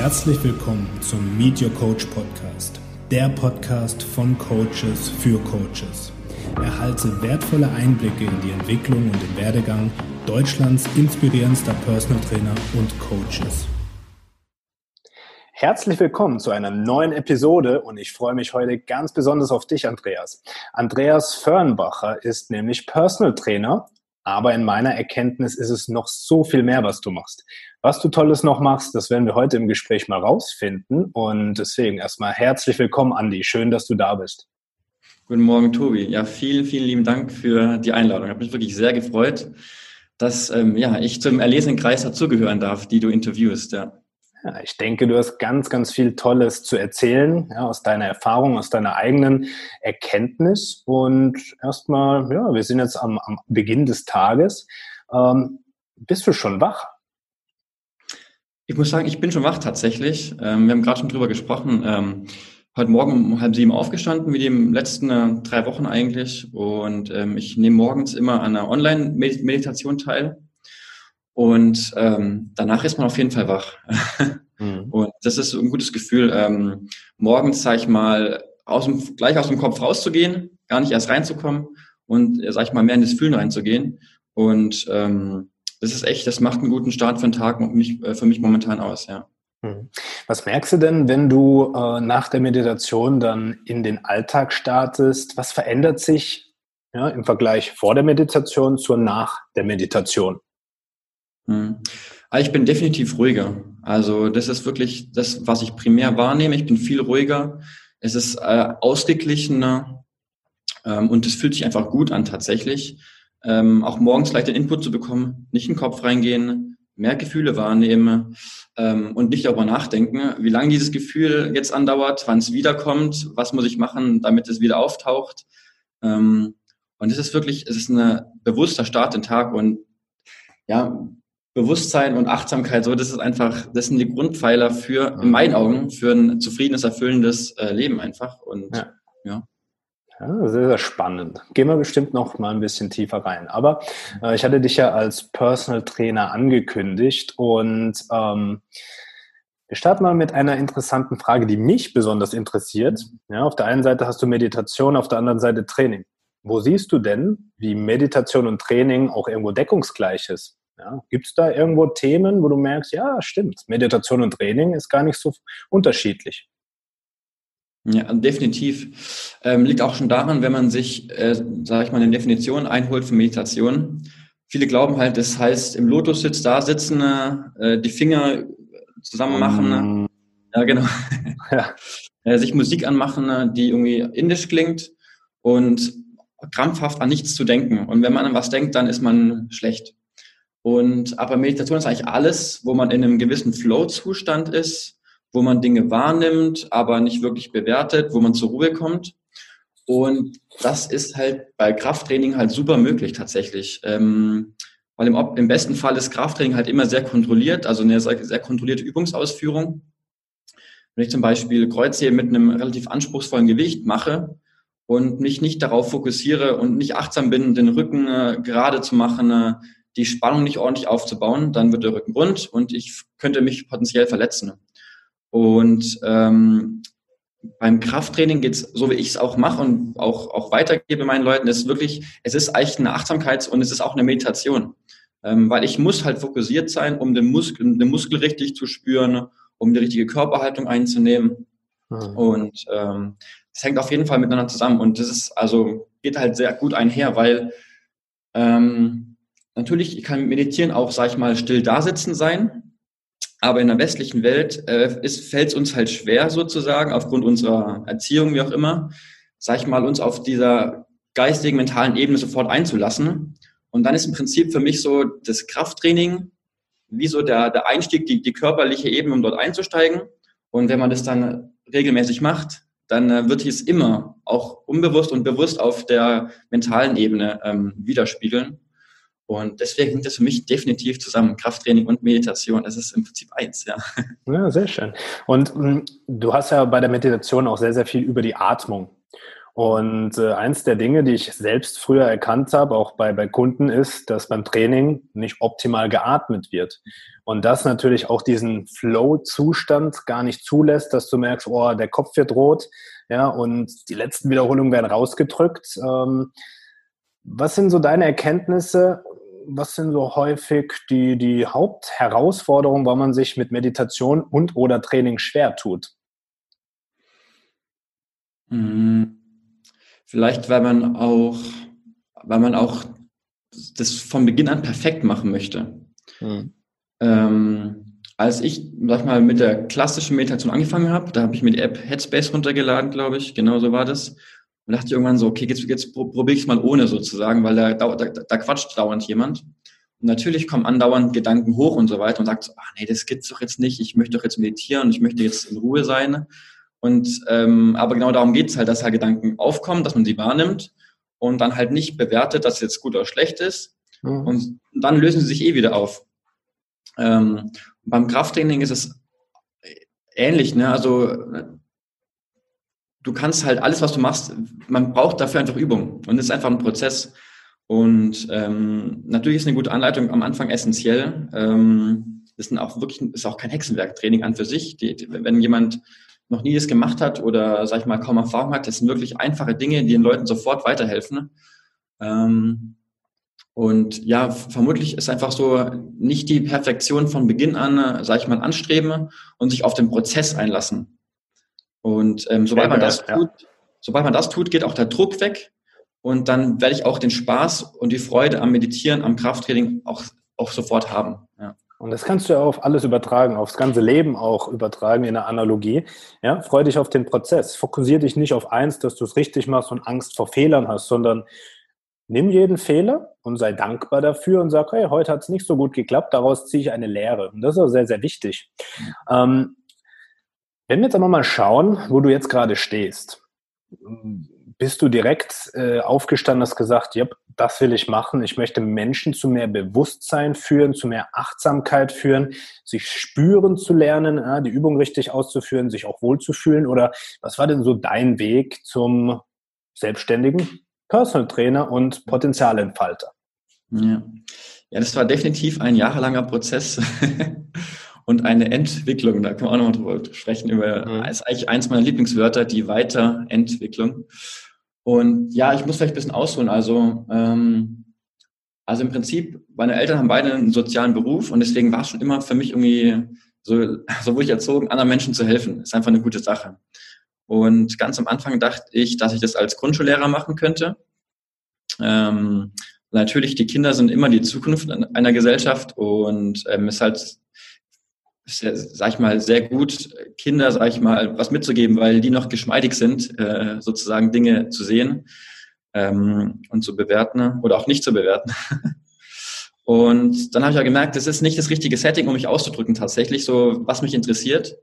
Herzlich willkommen zum Meet Your Coach Podcast, der Podcast von Coaches für Coaches. Erhalte wertvolle Einblicke in die Entwicklung und den Werdegang Deutschlands inspirierendster Personal Trainer und Coaches. Herzlich willkommen zu einer neuen Episode und ich freue mich heute ganz besonders auf dich, Andreas. Andreas Fernbacher ist nämlich Personal Trainer, aber in meiner Erkenntnis ist es noch so viel mehr, was du machst. Was du Tolles noch machst, das werden wir heute im Gespräch mal rausfinden und deswegen erstmal herzlich willkommen, Andi. Schön, dass du da bist. Guten Morgen, Tobi. Ja, vielen, vielen lieben Dank für die Einladung. Ich habe mich wirklich sehr gefreut, dass ähm, ja, ich zum erlesenen Kreis dazugehören darf, die du interviewst. Ja. Ja, ich denke, du hast ganz, ganz viel Tolles zu erzählen, ja, aus deiner Erfahrung, aus deiner eigenen Erkenntnis. Und erstmal, ja, wir sind jetzt am, am Beginn des Tages. Ähm, bist du schon wach? Ich muss sagen, ich bin schon wach tatsächlich. Ähm, wir haben gerade schon drüber gesprochen. Ähm, heute Morgen um halb sieben aufgestanden, wie die letzten äh, drei Wochen eigentlich. Und ähm, ich nehme morgens immer an einer Online-Meditation teil. Und ähm, danach ist man auf jeden Fall wach. Das ist ein gutes Gefühl, ähm, morgens, sag ich mal, aus dem, gleich aus dem Kopf rauszugehen, gar nicht erst reinzukommen und, sag ich mal, mehr in das Fühlen reinzugehen. Und ähm, das ist echt, das macht einen guten Start für den Tag und mich, äh, für mich momentan aus, ja. Mhm. Was merkst du denn, wenn du äh, nach der Meditation dann in den Alltag startest? Was verändert sich ja, im Vergleich vor der Meditation zur nach der Meditation? Hm. Ah, ich bin definitiv ruhiger. Also das ist wirklich das, was ich primär wahrnehme. Ich bin viel ruhiger. Es ist äh, ausgeglichener ähm, und es fühlt sich einfach gut an tatsächlich. Ähm, auch morgens leicht den Input zu bekommen, nicht in den Kopf reingehen, mehr Gefühle wahrnehmen ähm, und nicht darüber nachdenken, wie lange dieses Gefühl jetzt andauert, wann es wiederkommt, was muss ich machen, damit es wieder auftaucht. Ähm, und es ist wirklich, es ist ein bewusster Start in den Tag und ja, Bewusstsein und Achtsamkeit, so, das ist einfach, das sind die Grundpfeiler für, in meinen Augen, für ein zufriedenes, erfüllendes äh, Leben einfach. Und ja. ja. Ja, sehr, sehr spannend. Gehen wir bestimmt noch mal ein bisschen tiefer rein. Aber äh, ich hatte dich ja als Personal Trainer angekündigt und ähm, wir starten mal mit einer interessanten Frage, die mich besonders interessiert. Ja, auf der einen Seite hast du Meditation, auf der anderen Seite Training. Wo siehst du denn, wie Meditation und Training auch irgendwo deckungsgleich ist? Ja, Gibt es da irgendwo Themen, wo du merkst, ja, stimmt, Meditation und Training ist gar nicht so unterschiedlich? Ja, definitiv. Ähm, liegt auch schon daran, wenn man sich, äh, sage ich mal, eine Definition einholt für Meditation. Viele glauben halt, das heißt im Lotus-Sitz da sitzen, äh, die Finger zusammen machen. Mm. Ja, genau. Ja. äh, sich Musik anmachen, die irgendwie indisch klingt und krampfhaft an nichts zu denken. Und wenn man an was denkt, dann ist man schlecht. Und aber Meditation ist eigentlich alles, wo man in einem gewissen Flow-Zustand ist, wo man Dinge wahrnimmt, aber nicht wirklich bewertet, wo man zur Ruhe kommt. Und das ist halt bei Krafttraining halt super möglich tatsächlich. Ähm, weil im, im, besten Fall ist Krafttraining halt immer sehr kontrolliert, also eine sehr, sehr kontrollierte Übungsausführung. Wenn ich zum Beispiel Kreuzheben mit einem relativ anspruchsvollen Gewicht mache und mich nicht darauf fokussiere und nicht achtsam bin, den Rücken äh, gerade zu machen, äh, die Spannung nicht ordentlich aufzubauen, dann wird der Rücken rund und ich könnte mich potenziell verletzen. Und ähm, beim Krafttraining geht's so wie ich es auch mache und auch, auch weitergebe meinen Leuten, ist wirklich, es ist eigentlich eine Achtsamkeit und es ist auch eine Meditation. Ähm, weil ich muss halt fokussiert sein, um den Muskel, den Muskel richtig zu spüren, um die richtige Körperhaltung einzunehmen. Mhm. Und ähm, das hängt auf jeden Fall miteinander zusammen. Und das ist also geht halt sehr gut einher, weil ähm, Natürlich kann Meditieren auch, sag ich mal, still dasitzen sein. Aber in der westlichen Welt äh, fällt es uns halt schwer sozusagen, aufgrund unserer Erziehung, wie auch immer, sag ich mal, uns auf dieser geistigen, mentalen Ebene sofort einzulassen. Und dann ist im Prinzip für mich so das Krafttraining wie so der, der Einstieg, die, die körperliche Ebene, um dort einzusteigen. Und wenn man das dann regelmäßig macht, dann äh, wird es immer auch unbewusst und bewusst auf der mentalen Ebene ähm, widerspiegeln. Und deswegen hängt das für mich definitiv zusammen. Krafttraining und Meditation, das ist im Prinzip eins, ja. Ja, sehr schön. Und mh, hm, du hast ja bei der Meditation auch sehr, sehr viel über die Atmung. Und äh, eins der Dinge, die ich selbst früher erkannt habe, auch bei, bei Kunden, ist, dass beim Training nicht optimal geatmet wird. Und das natürlich auch diesen Flow-Zustand gar nicht zulässt, dass du merkst, oh, der Kopf wird rot, ja, und die letzten Wiederholungen werden rausgedrückt. Ähm, was sind so deine Erkenntnisse? Was sind so häufig die, die Hauptherausforderungen, warum man sich mit Meditation und oder Training schwer tut? Mhm. Vielleicht, weil man auch, weil man auch das von Beginn an perfekt machen möchte. Mhm. Ähm, als ich, sag mal, mit der klassischen Meditation angefangen habe, da habe ich mir die App Headspace runtergeladen, glaube ich, genau so war das. Und dachte ich irgendwann so, okay, jetzt, jetzt probiere ich es mal ohne sozusagen, weil da, da, da quatscht dauernd jemand. Und natürlich kommen andauernd Gedanken hoch und so weiter und sagt so, ach nee, das gibt's doch jetzt nicht, ich möchte doch jetzt meditieren, ich möchte jetzt in Ruhe sein. Und ähm, aber genau darum geht es halt, dass halt Gedanken aufkommen, dass man sie wahrnimmt und dann halt nicht bewertet, dass es jetzt gut oder schlecht ist. Mhm. Und dann lösen sie sich eh wieder auf. Ähm, beim Krafttraining ist es ähnlich, ne? Also du kannst halt alles, was du machst, man braucht dafür einfach Übung und es ist einfach ein Prozess. Und ähm, natürlich ist eine gute Anleitung am Anfang essentiell. Ähm, ist auch wirklich, ist auch kein Hexenwerk, Training an für sich. Die, die, wenn jemand noch nie das gemacht hat oder, sag ich mal, kaum Erfahrung hat, das sind wirklich einfache Dinge, die den Leuten sofort weiterhelfen. Ähm, und ja, vermutlich ist einfach so nicht die Perfektion von Beginn an, sag ich mal, anstreben und sich auf den Prozess einlassen. Und ähm, sobald man das ja. tut, sobald man das tut, geht auch der Druck weg und dann werde ich auch den Spaß und die Freude am Meditieren, am Krafttraining auch, auch sofort haben. Ja. Und das kannst du ja auf alles übertragen, aufs ganze Leben auch übertragen in der Analogie. Ja, freu dich auf den Prozess. Fokussiere dich nicht auf eins, dass du es richtig machst und Angst vor Fehlern hast, sondern nimm jeden Fehler und sei dankbar dafür und sag, hey, heute hat es nicht so gut geklappt, daraus ziehe ich eine Lehre. Und das ist auch sehr, sehr wichtig. Mhm. Ähm, wenn wir jetzt aber mal schauen, wo du jetzt gerade stehst, bist du direkt äh, aufgestanden, hast gesagt, ja, das will ich machen. Ich möchte Menschen zu mehr Bewusstsein führen, zu mehr Achtsamkeit führen, sich spüren zu lernen, ja, die Übung richtig auszuführen, sich auch wohlzufühlen. Oder was war denn so dein Weg zum selbstständigen Personal Trainer und Potenzialentfalter? Ja. ja, das war definitiv ein jahrelanger Prozess. Und eine Entwicklung. Da können wir auch nochmal drüber sprechen. Über, mhm. ist eigentlich eins meiner Lieblingswörter, die Weiterentwicklung. Und ja, ich muss vielleicht ein bisschen ausholen. Also, ähm, also im Prinzip, meine Eltern haben beide einen sozialen Beruf und deswegen war es schon immer für mich irgendwie so, so wurde ich erzogen, anderen Menschen zu helfen. Ist einfach eine gute Sache. Und ganz am Anfang dachte ich, dass ich das als Grundschullehrer machen könnte. Ähm, natürlich, die Kinder sind immer die Zukunft einer Gesellschaft und ähm, ist halt sag ich mal, sehr gut, Kinder, sag ich mal, was mitzugeben, weil die noch geschmeidig sind, äh, sozusagen Dinge zu sehen ähm, und zu bewerten oder auch nicht zu bewerten. und dann habe ich ja gemerkt, das ist nicht das richtige Setting, um mich auszudrücken tatsächlich, so was mich interessiert.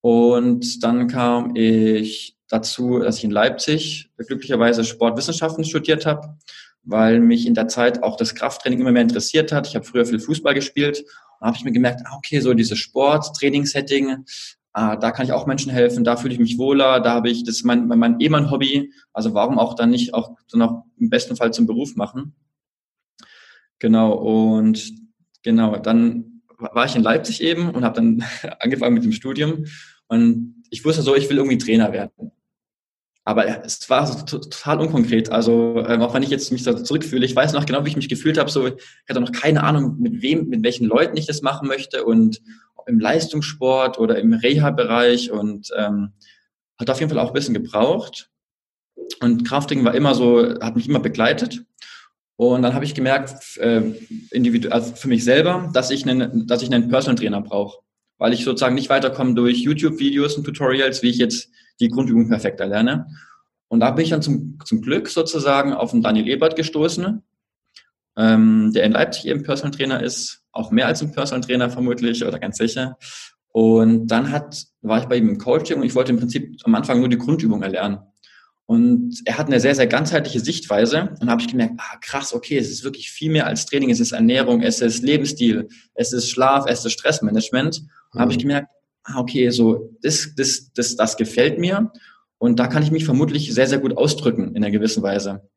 Und dann kam ich dazu, dass ich in Leipzig glücklicherweise Sportwissenschaften studiert habe, weil mich in der Zeit auch das Krafttraining immer mehr interessiert hat. Ich habe früher viel Fußball gespielt da habe ich mir gemerkt, ah, okay, so dieses Sport, Trainingssetting, ah, da kann ich auch Menschen helfen, da fühle ich mich wohler, da habe ich, das ist mein, mein, eh mein Hobby, also warum auch dann nicht auch dann auch im besten Fall zum Beruf machen. Genau, und genau, dann war ich in Leipzig eben und habe dann angefangen mit dem Studium und ich wusste so, ich will irgendwie Trainer werden. Aber es war so total unkonkret. Also ähm, auch wenn ich jetzt mich da zurückfühle, ich weiß noch genau, wie ich mich gefühlt habe. So, ich hatte noch keine Ahnung, mit wem, mit welchen Leuten ich das machen möchte und im Leistungssport oder im Reha-Bereich und ähm, hat auf jeden Fall auch ein bisschen gebraucht. Und Crafting war immer so, hat mich immer begleitet. Und dann habe ich gemerkt, äh, individuell, also für mich selber, dass ich einen, dass ich einen Personal Trainer brauche, weil ich sozusagen nicht weiterkomme durch YouTube-Videos und Tutorials, wie ich jetzt die Grundübung perfekt erlerne. Und da bin ich dann zum, zum Glück sozusagen auf den Daniel Ebert gestoßen, ähm, der in Leipzig eben Personal Trainer ist, auch mehr als ein Personal Trainer vermutlich oder ganz sicher. Und dann hat, war ich bei ihm im Coaching und ich wollte im Prinzip am Anfang nur die Grundübung erlernen. Und er hat eine sehr, sehr ganzheitliche Sichtweise. Und habe ich gemerkt, ah, krass, okay, es ist wirklich viel mehr als Training. Es ist Ernährung, es ist Lebensstil, es ist Schlaf, es ist Stressmanagement. Und mhm. habe ich gemerkt, ah, okay, so, das, das, das, das gefällt mir. Und da kann ich mich vermutlich sehr, sehr gut ausdrücken in einer gewissen Weise.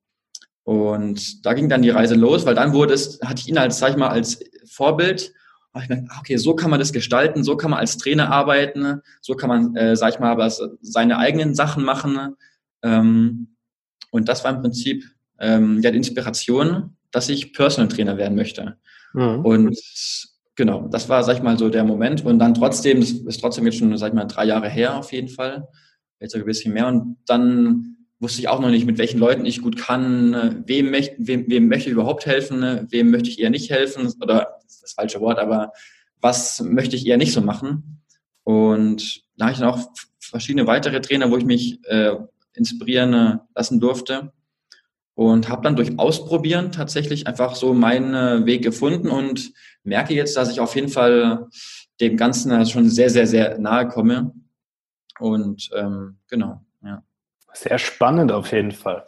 Und da ging dann die Reise los, weil dann wurde es, hatte ich ihn als, sag ich mal, als Vorbild. Und ich dachte, okay, so kann man das gestalten, so kann man als Trainer arbeiten, so kann man, äh, sag ich mal, aber seine eigenen Sachen machen. Ähm, und das war im Prinzip ähm, ja die Inspiration, dass ich Personal Trainer werden möchte. Mhm. Und genau, das war, sag ich mal, so der Moment. Und dann trotzdem, das ist trotzdem jetzt schon, sag ich mal, drei Jahre her auf jeden Fall. Jetzt ein bisschen mehr. Und dann wusste ich auch noch nicht, mit welchen Leuten ich gut kann, wem, möchte, wem, wem möchte ich überhaupt helfen, wem möchte ich eher nicht helfen, oder das ist das falsche Wort, aber was möchte ich eher nicht so machen. Und da habe ich dann auch verschiedene weitere Trainer, wo ich mich äh, inspirieren lassen durfte und habe dann durch Ausprobieren tatsächlich einfach so meinen Weg gefunden und merke jetzt, dass ich auf jeden Fall dem Ganzen schon sehr, sehr, sehr nahe komme. Und ähm, genau, ja. Sehr spannend auf jeden Fall.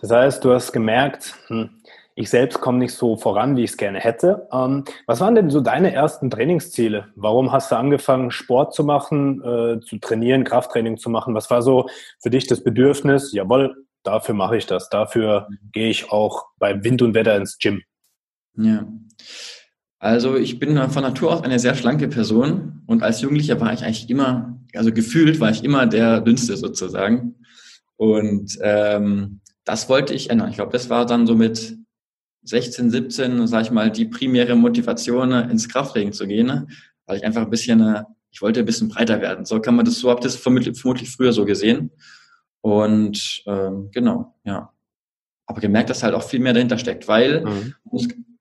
Das heißt, du hast gemerkt, hm, ich selbst komme nicht so voran, wie ich es gerne hätte. Ähm, was waren denn so deine ersten Trainingsziele? Warum hast du angefangen, Sport zu machen, äh, zu trainieren, Krafttraining zu machen? Was war so für dich das Bedürfnis? Jawohl, dafür mache ich das. Dafür mhm. gehe ich auch bei Wind und Wetter ins Gym. Ja. Also ich bin von Natur aus eine sehr schlanke Person und als Jugendlicher war ich eigentlich immer, also gefühlt war ich immer der Dünnste sozusagen. Und ähm, das wollte ich ändern. Ich glaube, das war dann so mit 16, 17, sage ich mal, die primäre Motivation, ins Krafttraining zu gehen, weil ich einfach ein bisschen, ich wollte ein bisschen breiter werden. So kann man das, so habe das vermutlich, vermutlich früher so gesehen. Und ähm, genau, ja. Aber gemerkt, dass halt auch viel mehr dahinter steckt, weil mhm.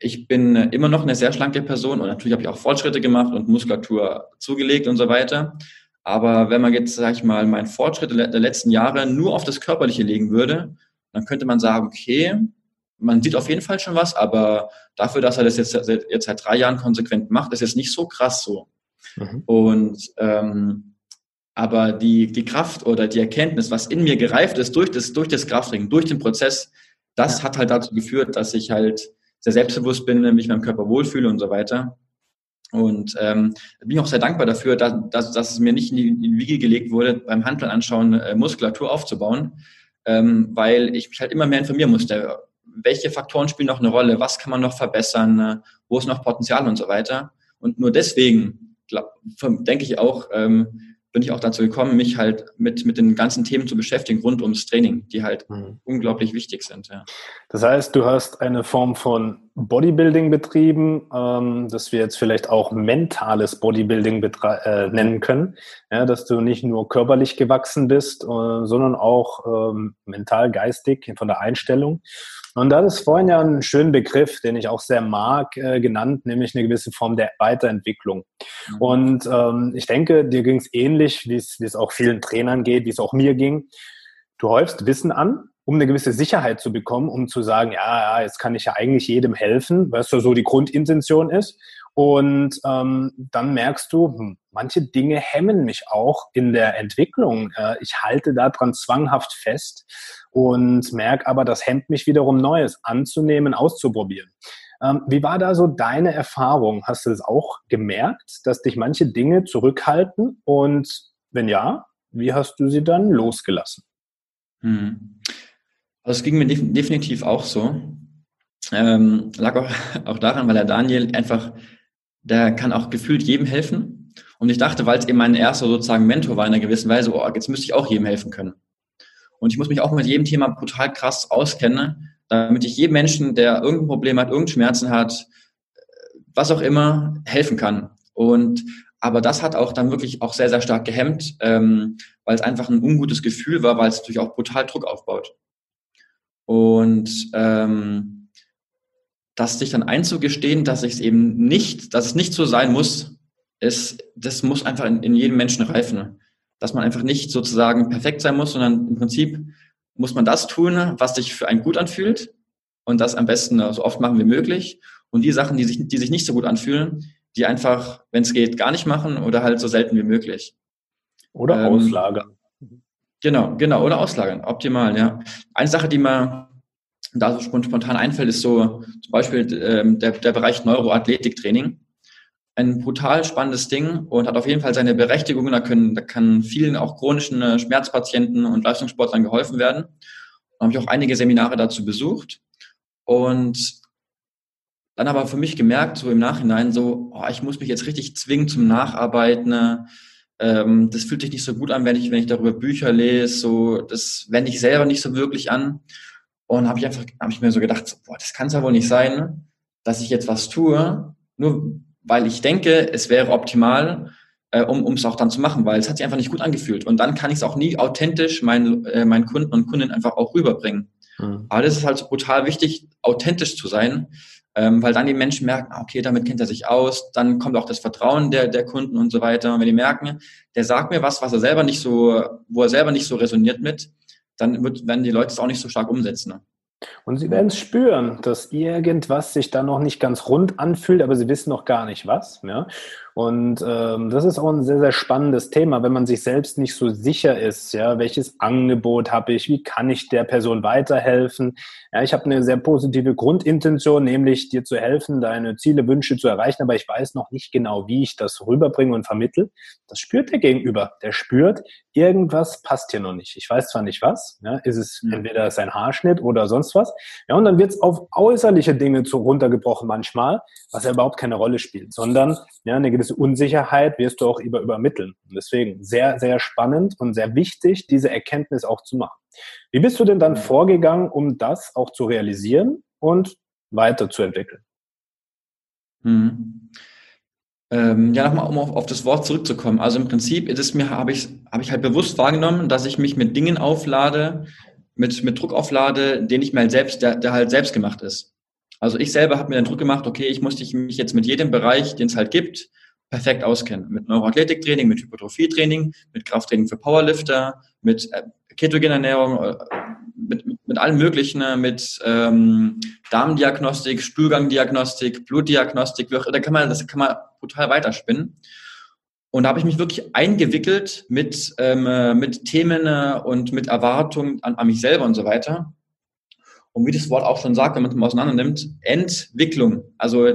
Ich bin immer noch eine sehr schlanke Person und natürlich habe ich auch Fortschritte gemacht und Muskulatur zugelegt und so weiter. Aber wenn man jetzt, sag ich mal, meinen Fortschritt der letzten Jahre nur auf das Körperliche legen würde, dann könnte man sagen, okay, man sieht auf jeden Fall schon was, aber dafür, dass er das jetzt, jetzt seit drei Jahren konsequent macht, ist jetzt nicht so krass so. Mhm. Und ähm, aber die, die Kraft oder die Erkenntnis, was in mir gereift ist durch das, durch das Krafttraining, durch den Prozess, das ja. hat halt dazu geführt, dass ich halt sehr selbstbewusst bin, mich in meinem Körper wohlfühle und so weiter. Und ähm, bin auch sehr dankbar dafür, dass, dass, dass es mir nicht in die, in die Wiege gelegt wurde, beim Handeln anschauen, äh, Muskulatur aufzubauen, ähm, weil ich mich halt immer mehr informieren musste. Welche Faktoren spielen noch eine Rolle? Was kann man noch verbessern? Äh, wo ist noch Potenzial und so weiter? Und nur deswegen glaub, denke ich auch, ähm, bin ich auch dazu gekommen, mich halt mit, mit den ganzen Themen zu beschäftigen rund ums Training, die halt mhm. unglaublich wichtig sind. Ja. Das heißt, du hast eine Form von Bodybuilding betrieben, ähm, das wir jetzt vielleicht auch mentales Bodybuilding äh, nennen können, ja, dass du nicht nur körperlich gewachsen bist, äh, sondern auch ähm, mental, geistig von der Einstellung. Und da ist vorhin ja einen schönen Begriff, den ich auch sehr mag, äh, genannt, nämlich eine gewisse Form der Weiterentwicklung. Mhm. Und ähm, ich denke, dir ging es ähnlich, wie es auch vielen Trainern geht, wie es auch mir ging. Du häufst Wissen an, um eine gewisse Sicherheit zu bekommen, um zu sagen, ja, ja, jetzt kann ich ja eigentlich jedem helfen, was so die Grundintention ist. Und ähm, dann merkst du, hm, manche Dinge hemmen mich auch in der Entwicklung. Äh, ich halte daran zwanghaft fest und merke aber, das hemmt mich wiederum Neues anzunehmen, auszuprobieren. Ähm, wie war da so deine Erfahrung? Hast du das auch gemerkt, dass dich manche Dinge zurückhalten? Und wenn ja, wie hast du sie dann losgelassen? Hm. Also es ging mir definitiv auch so. Ähm, lag auch, auch daran, weil der Daniel einfach der kann auch gefühlt jedem helfen. Und ich dachte, weil es eben mein erster sozusagen Mentor war in einer gewissen Weise, oh, jetzt müsste ich auch jedem helfen können. Und ich muss mich auch mit jedem Thema brutal krass auskennen, damit ich jedem Menschen, der irgendein Problem hat, irgendeinen Schmerzen hat, was auch immer, helfen kann. Und aber das hat auch dann wirklich auch sehr, sehr stark gehemmt, ähm, weil es einfach ein ungutes Gefühl war, weil es natürlich auch brutal Druck aufbaut. Und ähm, das sich dann einzugestehen, dass ich es eben nicht, dass es nicht so sein muss, ist, das muss einfach in, in jedem Menschen reifen. Dass man einfach nicht sozusagen perfekt sein muss, sondern im Prinzip muss man das tun, was sich für einen gut anfühlt und das am besten so oft machen wie möglich. Und die Sachen, die sich, die sich nicht so gut anfühlen, die einfach, wenn es geht, gar nicht machen oder halt so selten wie möglich. Oder ähm, auslagern. Genau, genau, oder auslagern, optimal, ja. Eine Sache, die man da so spontan einfällt, ist so zum Beispiel ähm, der, der Bereich Neuroathletiktraining. Ein brutal spannendes Ding und hat auf jeden Fall seine Berechtigung. Da können, da kann vielen auch chronischen äh, Schmerzpatienten und Leistungssportlern geholfen werden. Da habe ich auch einige Seminare dazu besucht und dann aber für mich gemerkt, so im Nachhinein, so, oh, ich muss mich jetzt richtig zwingen zum Nacharbeiten. Ähm, das fühlt sich nicht so gut an, wenn ich, wenn ich darüber Bücher lese. So, das wende ich selber nicht so wirklich an. Und habe ich einfach, habe ich mir so gedacht, boah, das kann es ja wohl nicht sein, dass ich jetzt was tue, nur weil ich denke, es wäre optimal, äh, um es auch dann zu machen, weil es hat sich einfach nicht gut angefühlt. Und dann kann ich es auch nie authentisch meinen, äh, meinen Kunden und Kundinnen einfach auch rüberbringen. Mhm. Aber das ist halt brutal wichtig, authentisch zu sein, ähm, weil dann die Menschen merken, ah, okay, damit kennt er sich aus, dann kommt auch das Vertrauen der, der Kunden und so weiter. Und wenn die merken, der sagt mir was, was er selber nicht so, wo er selber nicht so resoniert mit, dann wird, werden die Leute es auch nicht so stark umsetzen. Und sie werden es spüren, dass irgendwas sich da noch nicht ganz rund anfühlt, aber sie wissen noch gar nicht was. Ja? Und ähm, das ist auch ein sehr, sehr spannendes Thema, wenn man sich selbst nicht so sicher ist, ja, welches Angebot habe ich, wie kann ich der Person weiterhelfen. Ja, ich habe eine sehr positive Grundintention, nämlich dir zu helfen, deine Ziele, Wünsche zu erreichen, aber ich weiß noch nicht genau, wie ich das rüberbringe und vermittle. Das spürt der Gegenüber. Der spürt, irgendwas passt hier noch nicht. Ich weiß zwar nicht was, ja, ist es mhm. entweder sein Haarschnitt oder sonst was. Ja, und dann wird es auf äußerliche Dinge zu runtergebrochen manchmal, was ja überhaupt keine Rolle spielt, sondern ja, eine gewisse Unsicherheit wirst du auch über, übermitteln. Und deswegen sehr, sehr spannend und sehr wichtig, diese Erkenntnis auch zu machen. Wie bist du denn dann vorgegangen, um das auch zu realisieren und weiterzuentwickeln? Mhm. Ähm, ja, nochmal, um auf, auf, das Wort zurückzukommen. Also im Prinzip ist es mir, habe ich, habe ich halt bewusst wahrgenommen, dass ich mich mit Dingen auflade, mit, mit Druck auflade, den ich mir halt selbst, der, der halt selbst gemacht ist. Also ich selber habe mir den Druck gemacht, okay, ich muss mich jetzt mit jedem Bereich, den es halt gibt, perfekt auskennen. Mit Neuroathletiktraining, mit Hypertrophietraining, mit Krafttraining für Powerlifter, mit äh, Ketogenernährung, äh, mit, mit, mit allem Möglichen, äh, mit ähm, Darmdiagnostik, Spülgangdiagnostik, Blutdiagnostik, da kann man, das kann man brutal weiterspinnen. Und da habe ich mich wirklich eingewickelt mit, ähm, mit Themen und mit Erwartungen an, an mich selber und so weiter. Und wie das Wort auch schon sagt, wenn man es mal auseinander nimmt, Entwicklung. Also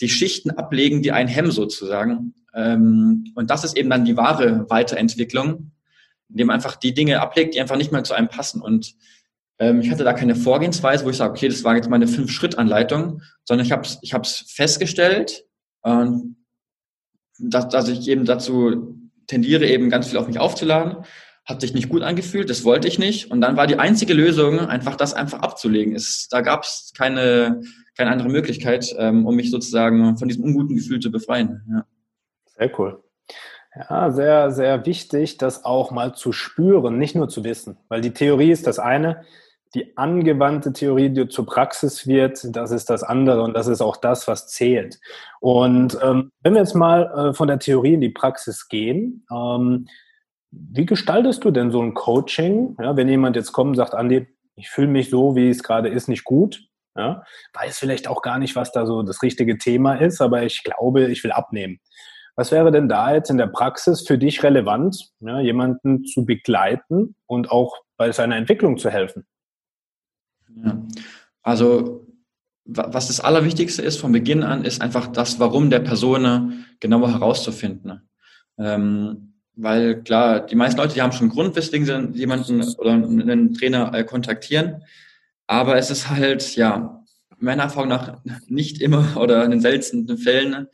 die Schichten ablegen, die einen hemmen sozusagen. Ähm, und das ist eben dann die wahre Weiterentwicklung, indem man einfach die Dinge ablegt, die einfach nicht mehr zu einem passen. Und ähm, ich hatte da keine Vorgehensweise, wo ich sage, okay, das war jetzt meine Fünf-Schritt-Anleitung, sondern ich habe es ich hab's festgestellt, äh, dass, dass ich eben dazu tendiere, eben ganz viel auf mich aufzuladen hat sich nicht gut angefühlt, das wollte ich nicht. Und dann war die einzige Lösung, einfach das einfach abzulegen. Es, da gab es keine, keine andere Möglichkeit, ähm, um mich sozusagen von diesem unguten Gefühl zu befreien. Ja. Sehr cool. Ja, sehr, sehr wichtig, das auch mal zu spüren, nicht nur zu wissen. Weil die Theorie ist das eine, die angewandte Theorie, die zur Praxis wird, das ist das andere und das ist auch das, was zählt. Und ähm, wenn wir jetzt mal äh, von der Theorie in die Praxis gehen, ähm, wie gestaltest du denn so ein Coaching, ja, wenn jemand jetzt kommt und sagt, Andi, ich fühle mich so, wie es gerade ist, nicht gut, ja, weiß vielleicht auch gar nicht, was da so das richtige Thema ist, aber ich glaube, ich will abnehmen. Was wäre denn da jetzt in der Praxis für dich relevant, ja, jemanden zu begleiten und auch bei seiner Entwicklung zu helfen? Ja. Also was das Allerwichtigste ist von Beginn an, ist einfach das Warum der Person genauer herauszufinden. Ähm, weil klar, die meisten Leute, die haben schon einen Grund, weswegen sie jemanden oder einen Trainer äh, kontaktieren. Aber es ist halt, ja, meiner Erfahrung nach nicht immer oder in den seltensten Fällen,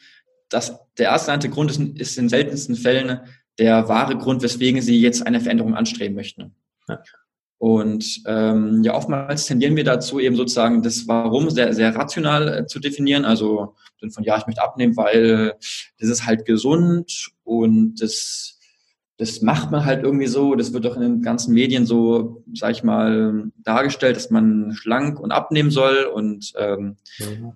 dass der erste Grund ist, ist in den seltensten Fällen der wahre Grund, weswegen sie jetzt eine Veränderung anstreben möchten. Ja. Und ähm, ja, oftmals tendieren wir dazu, eben sozusagen das Warum sehr, sehr rational äh, zu definieren. Also von ja, ich möchte abnehmen, weil das ist halt gesund und das das macht man halt irgendwie so, das wird doch in den ganzen Medien so, sag ich mal, dargestellt, dass man schlank und abnehmen soll und ähm, mhm.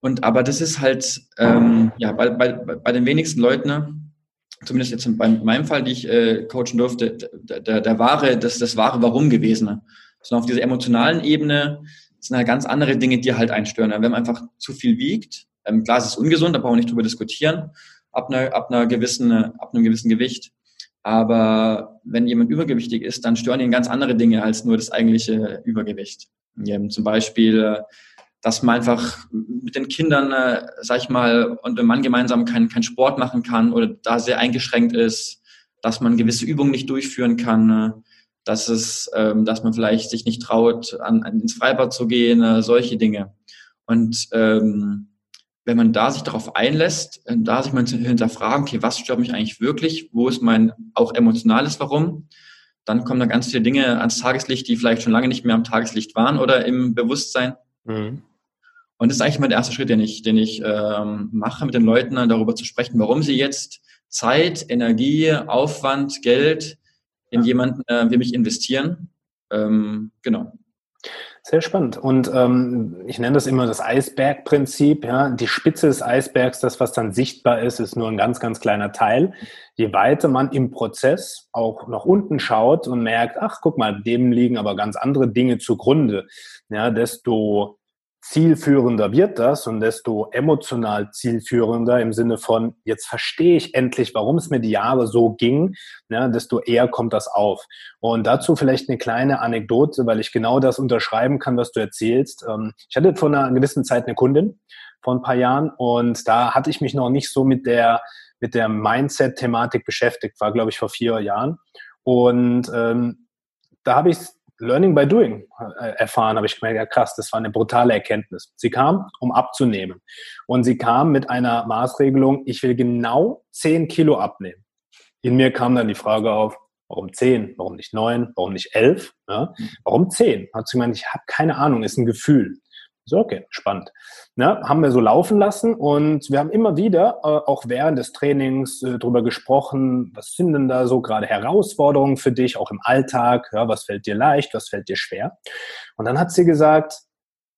und aber das ist halt ähm, ja bei, bei, bei den wenigsten Leuten, ne, zumindest jetzt bei meinem Fall, die ich äh, coachen durfte, der, der, der wahre, das das wahre Warum gewesen. Ne? Sondern auf dieser emotionalen Ebene sind halt ganz andere Dinge, die halt einstören. Wenn man einfach zu viel wiegt, ähm, klar, es ist ungesund, da brauchen wir nicht drüber diskutieren, ab einer, ab einer gewissen, ab einem gewissen Gewicht. Aber wenn jemand übergewichtig ist, dann stören ihn ganz andere Dinge als nur das eigentliche Übergewicht. Zum Beispiel, dass man einfach mit den Kindern, äh, sag ich mal, und dem Mann gemeinsam keinen kein Sport machen kann oder da sehr eingeschränkt ist, dass man gewisse Übungen nicht durchführen kann, äh, dass es, ähm, dass man vielleicht sich nicht traut, an, ins Freibad zu gehen, äh, solche Dinge. Und ähm, wenn man da sich darauf einlässt, äh, da sich mal hinterfragen, okay, was stört mich eigentlich wirklich, wo ist mein auch emotionales Warum, dann kommen da ganz viele Dinge ans Tageslicht, die vielleicht schon lange nicht mehr am Tageslicht waren oder im Bewusstsein. Mhm. Und das ist eigentlich mal der erste Schritt, den ich, den ich ähm, mache, mit den Leuten darüber zu sprechen, warum sie jetzt Zeit, Energie, Aufwand, Geld in jemanden äh, wie mich investieren. Ähm, genau. Sehr spannend. Und ähm, ich nenne das immer das Eisbergprinzip. Ja? Die Spitze des Eisbergs, das, was dann sichtbar ist, ist nur ein ganz, ganz kleiner Teil. Je weiter man im Prozess auch nach unten schaut und merkt, ach, guck mal, dem liegen aber ganz andere Dinge zugrunde, ja, desto zielführender wird das und desto emotional zielführender im Sinne von, jetzt verstehe ich endlich, warum es mir die Jahre so ging, ja, desto eher kommt das auf. Und dazu vielleicht eine kleine Anekdote, weil ich genau das unterschreiben kann, was du erzählst. Ähm, ich hatte vor einer gewissen Zeit eine Kundin, vor ein paar Jahren, und da hatte ich mich noch nicht so mit der, mit der Mindset-Thematik beschäftigt, war, glaube ich, vor vier Jahren. Und ähm, da habe ich Learning by Doing äh, erfahren, habe ich gemerkt, ja krass, das war eine brutale Erkenntnis. Sie kam, um abzunehmen. Und sie kam mit einer Maßregelung, ich will genau 10 Kilo abnehmen. In mir kam dann die Frage auf, warum 10, warum nicht 9, warum nicht 11, ja? warum 10? Hat sie gemeint, ich habe keine Ahnung, ist ein Gefühl. So, okay, spannend. Ne, haben wir so laufen lassen und wir haben immer wieder, äh, auch während des Trainings, äh, darüber gesprochen, was sind denn da so gerade Herausforderungen für dich, auch im Alltag, ja, was fällt dir leicht, was fällt dir schwer. Und dann hat sie gesagt,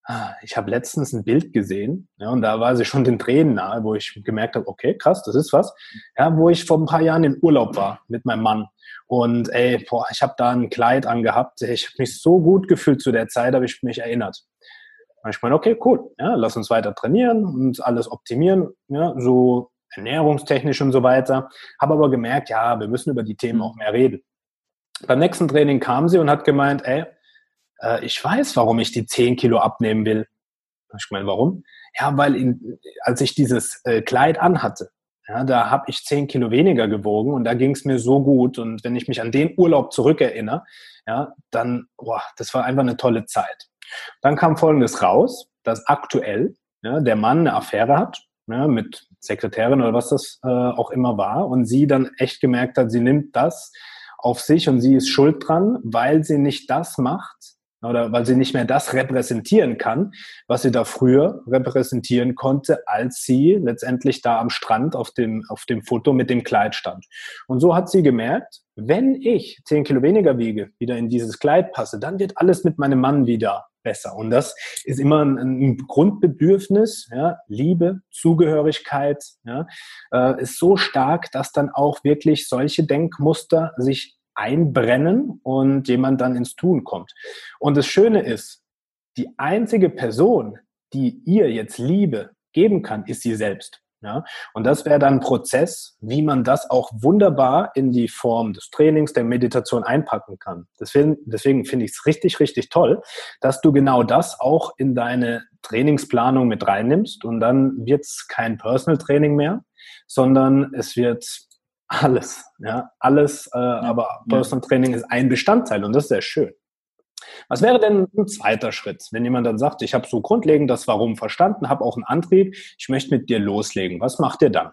ah, ich habe letztens ein Bild gesehen, ja, und da war sie schon den Tränen nahe, wo ich gemerkt habe, okay, krass, das ist was, ja, wo ich vor ein paar Jahren in Urlaub war mit meinem Mann. Und ey, boah, ich habe da ein Kleid angehabt. Ich habe mich so gut gefühlt zu der Zeit, habe ich mich erinnert. Und ich meine, okay, cool, ja, lass uns weiter trainieren und alles optimieren, ja, so ernährungstechnisch und so weiter. Habe aber gemerkt, ja, wir müssen über die Themen auch mehr reden. Beim nächsten Training kam sie und hat gemeint, ey, äh, ich weiß, warum ich die 10 Kilo abnehmen will. Ich meine, warum? Ja, weil in, als ich dieses äh, Kleid anhatte, ja, da habe ich 10 Kilo weniger gewogen und da ging es mir so gut. Und wenn ich mich an den Urlaub zurückerinnere, ja, dann, boah, das war einfach eine tolle Zeit. Dann kam Folgendes raus, dass aktuell ja, der Mann eine Affäre hat ja, mit Sekretärin oder was das äh, auch immer war und sie dann echt gemerkt hat, sie nimmt das auf sich und sie ist schuld dran, weil sie nicht das macht oder weil sie nicht mehr das repräsentieren kann, was sie da früher repräsentieren konnte, als sie letztendlich da am Strand auf dem, auf dem Foto mit dem Kleid stand. Und so hat sie gemerkt, wenn ich zehn Kilo weniger wiege, wieder in dieses Kleid passe, dann wird alles mit meinem Mann wieder besser. Und das ist immer ein, ein Grundbedürfnis, ja, Liebe, Zugehörigkeit, ja, äh, ist so stark, dass dann auch wirklich solche Denkmuster sich einbrennen und jemand dann ins Tun kommt. Und das Schöne ist, die einzige Person, die ihr jetzt Liebe geben kann, ist sie selbst. Ja? Und das wäre dann ein Prozess, wie man das auch wunderbar in die Form des Trainings, der Meditation einpacken kann. Deswegen, deswegen finde ich es richtig, richtig toll, dass du genau das auch in deine Trainingsplanung mit reinnimmst und dann wird es kein Personal Training mehr, sondern es wird alles, ja, alles, äh, ja. aber Personal Training ist ein Bestandteil und das ist sehr schön. Was wäre denn ein zweiter Schritt, wenn jemand dann sagt, ich habe so grundlegend das Warum verstanden, habe auch einen Antrieb, ich möchte mit dir loslegen. Was macht ihr dann?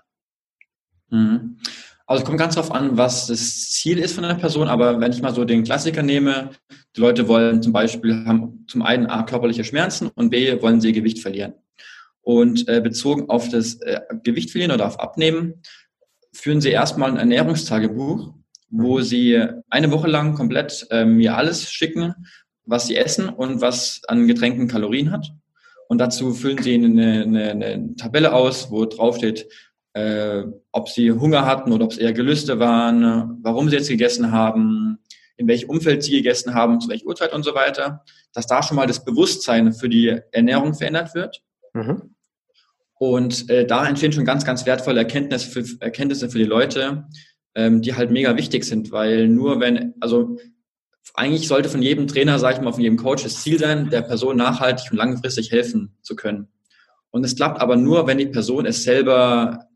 Mhm. Also es kommt ganz darauf an, was das Ziel ist von einer Person, aber wenn ich mal so den Klassiker nehme, die Leute wollen zum Beispiel, haben zum einen A, körperliche Schmerzen und B, wollen sie Gewicht verlieren. Und äh, bezogen auf das äh, Gewicht verlieren oder auf Abnehmen, führen sie erstmal ein Ernährungstagebuch, wo sie eine Woche lang komplett äh, mir alles schicken, was sie essen und was an Getränken Kalorien hat. Und dazu füllen sie eine, eine, eine Tabelle aus, wo drauf steht, äh, ob sie Hunger hatten oder ob es eher Gelüste waren, warum sie jetzt gegessen haben, in welchem Umfeld sie gegessen haben, zu welcher Uhrzeit und so weiter, dass da schon mal das Bewusstsein für die Ernährung verändert wird. Mhm. Und äh, da entstehen schon ganz, ganz wertvolle Erkenntnisse für, Erkenntnisse für die Leute, ähm, die halt mega wichtig sind, weil nur wenn, also eigentlich sollte von jedem Trainer, sage ich mal, von jedem Coach das Ziel sein, der Person nachhaltig und langfristig helfen zu können. Und es klappt aber nur, wenn die Person es selber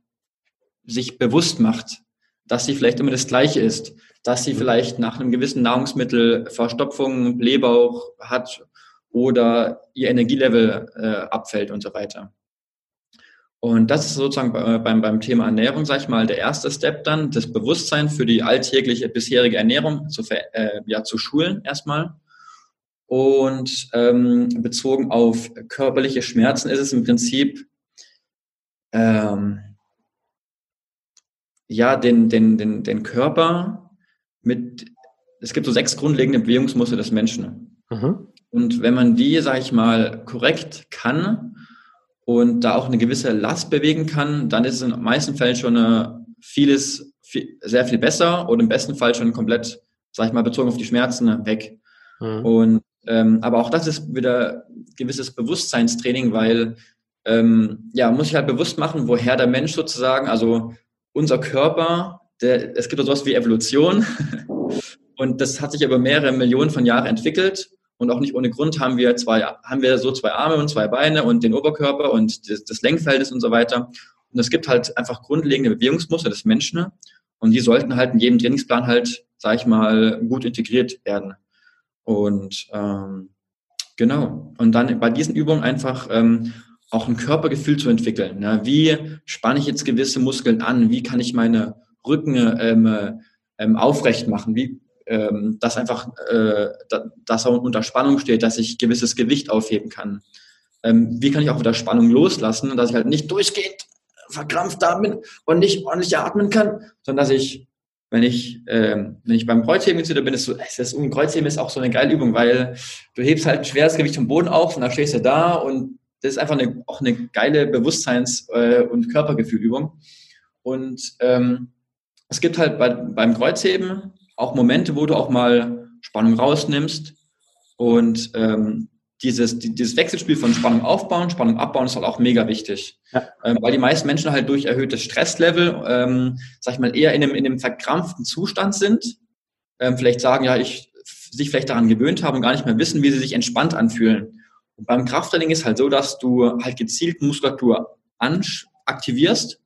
sich bewusst macht, dass sie vielleicht immer das Gleiche ist, dass sie vielleicht nach einem gewissen Nahrungsmittel Verstopfung, Blähbauch hat oder ihr Energielevel äh, abfällt und so weiter. Und das ist sozusagen beim, beim Thema Ernährung, sag ich mal, der erste Step dann, das Bewusstsein für die alltägliche bisherige Ernährung zu, äh, ja, zu schulen erstmal. Und ähm, bezogen auf körperliche Schmerzen ist es im Prinzip ähm, ja den, den, den, den Körper mit, es gibt so sechs grundlegende Bewegungsmuster des Menschen. Mhm. Und wenn man die, sag ich mal, korrekt kann, und da auch eine gewisse Last bewegen kann, dann ist es in den meisten Fällen schon eine, vieles viel, sehr viel besser und im besten Fall schon komplett, sag ich mal, bezogen auf die Schmerzen weg. Mhm. Und ähm, aber auch das ist wieder gewisses Bewusstseinstraining, weil ähm, ja, muss ich halt bewusst machen, woher der Mensch sozusagen, also unser Körper, der, es gibt auch sowas wie Evolution und das hat sich über mehrere Millionen von Jahren entwickelt und auch nicht ohne Grund haben wir zwei, haben wir so zwei Arme und zwei Beine und den Oberkörper und das, das Lenkfeldes und so weiter. Und es gibt halt einfach grundlegende Bewegungsmuster des Menschen und die sollten halt in jedem Trainingsplan halt, sag ich mal, gut integriert werden. Und ähm, genau. Und dann bei diesen Übungen einfach ähm, auch ein Körpergefühl zu entwickeln. Ne? Wie spanne ich jetzt gewisse Muskeln an? Wie kann ich meine Rücken ähm, ähm, aufrecht machen? Wie ähm, dass einfach, äh, dass er unter Spannung steht, dass ich gewisses Gewicht aufheben kann. Ähm, wie kann ich auch wieder Spannung loslassen, dass ich halt nicht durchgehend verkrampft da bin und nicht ordentlich atmen kann, sondern dass ich, wenn ich, ähm, wenn ich beim Kreuzheben jetzt wieder bin, ist so, das Kreuzheben ist auch so eine geile Übung, weil du hebst halt ein schweres Gewicht vom Boden auf und dann stehst du da und das ist einfach eine, auch eine geile Bewusstseins- äh, und Körpergefühlübung. Und ähm, es gibt halt bei, beim Kreuzheben auch Momente, wo du auch mal Spannung rausnimmst und ähm, dieses, dieses Wechselspiel von Spannung aufbauen, Spannung abbauen ist halt auch mega wichtig. Ja. Ähm, weil die meisten Menschen halt durch erhöhtes Stresslevel, ähm, sag ich mal, eher in einem, in einem verkrampften Zustand sind. Ähm, vielleicht sagen, ja, ich sich vielleicht daran gewöhnt haben und gar nicht mehr wissen, wie sie sich entspannt anfühlen. Und beim Krafttraining ist halt so, dass du halt gezielt Muskulatur aktivierst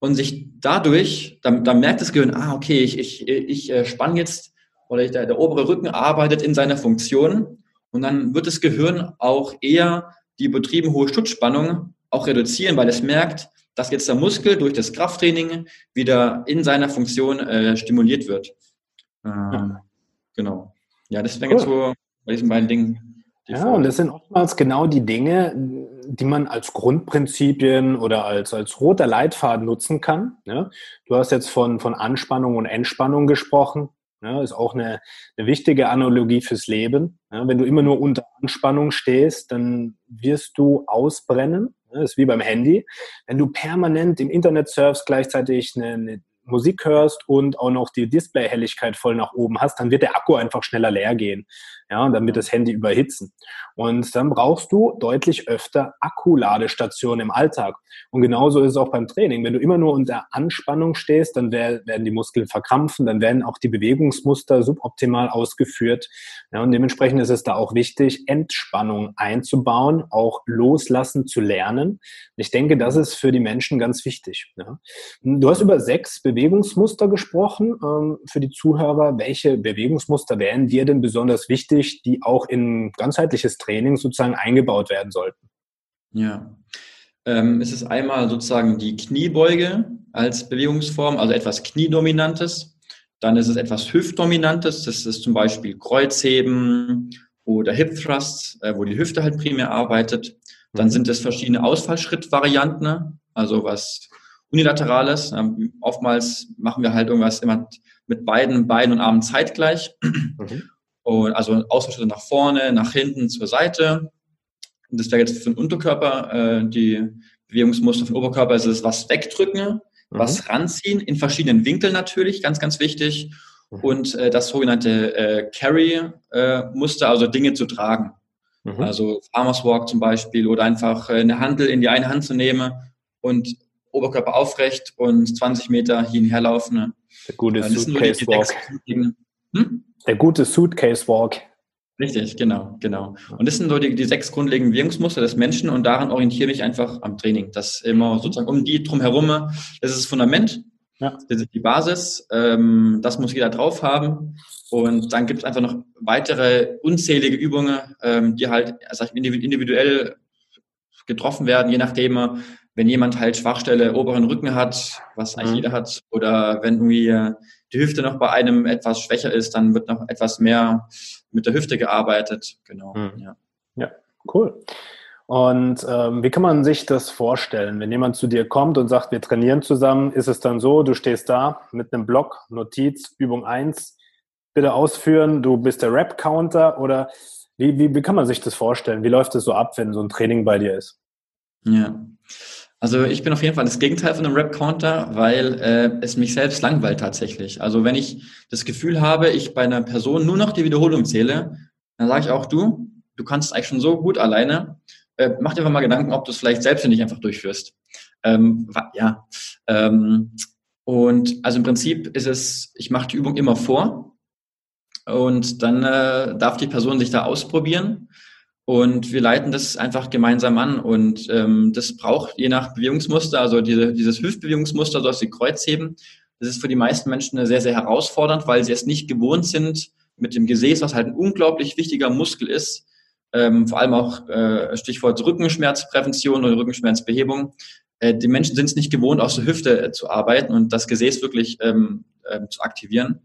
und sich dadurch, dann, dann merkt das Gehirn, ah, okay, ich, ich, ich äh, spanne jetzt oder ich, der, der obere Rücken arbeitet in seiner Funktion und dann wird das Gehirn auch eher die übertrieben hohe Schutzspannung auch reduzieren, weil es merkt, dass jetzt der Muskel durch das Krafttraining wieder in seiner Funktion äh, stimuliert wird. Ähm, ja. Genau. Ja, das wäre cool. jetzt so bei diesen beiden Dingen ja, und das sind oftmals genau die Dinge, die man als Grundprinzipien oder als, als roter Leitfaden nutzen kann. Ja? Du hast jetzt von, von Anspannung und Entspannung gesprochen. Ja, ist auch eine, eine wichtige Analogie fürs Leben. Ja, wenn du immer nur unter Anspannung stehst, dann wirst du ausbrennen. Das ist wie beim Handy. Wenn du permanent im Internet surfst, gleichzeitig eine, eine Musik hörst und auch noch die Displayhelligkeit voll nach oben hast, dann wird der Akku einfach schneller leer gehen. Ja, und dann wird das Handy überhitzen. Und dann brauchst du deutlich öfter Akkuladestationen im Alltag. Und genauso ist es auch beim Training. Wenn du immer nur unter Anspannung stehst, dann werden die Muskeln verkrampfen, dann werden auch die Bewegungsmuster suboptimal ausgeführt. Ja, und dementsprechend ist es da auch wichtig, Entspannung einzubauen, auch loslassen zu lernen. Ich denke, das ist für die Menschen ganz wichtig. Ja. Du hast über sechs Bewegungsmuster gesprochen. Ähm, für die Zuhörer, welche Bewegungsmuster wären dir denn besonders wichtig? die auch in ganzheitliches Training sozusagen eingebaut werden sollten? Ja, ähm, es ist einmal sozusagen die Kniebeuge als Bewegungsform, also etwas Kniedominantes. Dann ist es etwas Hüftdominantes, das ist zum Beispiel Kreuzheben oder Hip Thrusts, äh, wo die Hüfte halt primär arbeitet. Dann mhm. sind es verschiedene Ausfallschrittvarianten, also was Unilaterales. Ähm, oftmals machen wir halt irgendwas immer mit beiden Beinen und Armen zeitgleich. Mhm. Und also Ausfallschritte nach vorne, nach hinten, zur Seite. Und das wäre jetzt für den Unterkörper äh, die Bewegungsmuster für den Oberkörper ist es was wegdrücken, mhm. was ranziehen, in verschiedenen Winkeln natürlich, ganz, ganz wichtig. Mhm. Und äh, das sogenannte äh, Carry-Muster, äh, also Dinge zu tragen. Mhm. Also Farmers Walk zum Beispiel oder einfach äh, eine Handel in die eine Hand zu nehmen und Oberkörper aufrecht und 20 Meter hin und her laufen. Der gute Suitcase Walk. Hm? Der gute Suitcase Walk. Richtig, genau, genau. Und das sind so die, die sechs grundlegenden Bewegungsmuster des Menschen und daran orientiere ich einfach am Training. Das immer sozusagen um die drumherum, das ist das Fundament, ja. das ist die Basis, ähm, das muss jeder drauf haben. Und dann gibt es einfach noch weitere unzählige Übungen, ähm, die halt also individuell getroffen werden, je nachdem, wenn jemand halt Schwachstelle oberen Rücken hat, was eigentlich mhm. jeder hat, oder wenn irgendwie die Hüfte noch bei einem etwas schwächer ist, dann wird noch etwas mehr mit der Hüfte gearbeitet. Genau. Mhm. Ja. ja, cool. Und ähm, wie kann man sich das vorstellen? Wenn jemand zu dir kommt und sagt, wir trainieren zusammen, ist es dann so, du stehst da mit einem Block, Notiz, Übung 1, bitte ausführen, du bist der Rap-Counter oder wie, wie, wie kann man sich das vorstellen? Wie läuft es so ab, wenn so ein Training bei dir ist? Ja, also ich bin auf jeden Fall das Gegenteil von einem Rap-Counter, weil äh, es mich selbst langweilt tatsächlich. Also wenn ich das Gefühl habe, ich bei einer Person nur noch die Wiederholung zähle, dann sage ich auch, du, du kannst eigentlich schon so gut alleine, äh, mach dir einfach mal Gedanken, ob du es vielleicht selbstständig einfach durchführst. Ähm, ja. Ähm, und also im Prinzip ist es, ich mache die Übung immer vor und dann äh, darf die Person sich da ausprobieren und wir leiten das einfach gemeinsam an. Und ähm, das braucht je nach Bewegungsmuster, also diese, dieses Hüftbewegungsmuster, so aus dem Kreuzheben, das ist für die meisten Menschen sehr, sehr herausfordernd, weil sie es nicht gewohnt sind, mit dem Gesäß, was halt ein unglaublich wichtiger Muskel ist, ähm, vor allem auch äh, Stichwort Rückenschmerzprävention oder Rückenschmerzbehebung. Äh, die Menschen sind es nicht gewohnt, aus der Hüfte äh, zu arbeiten und das Gesäß wirklich ähm, äh, zu aktivieren.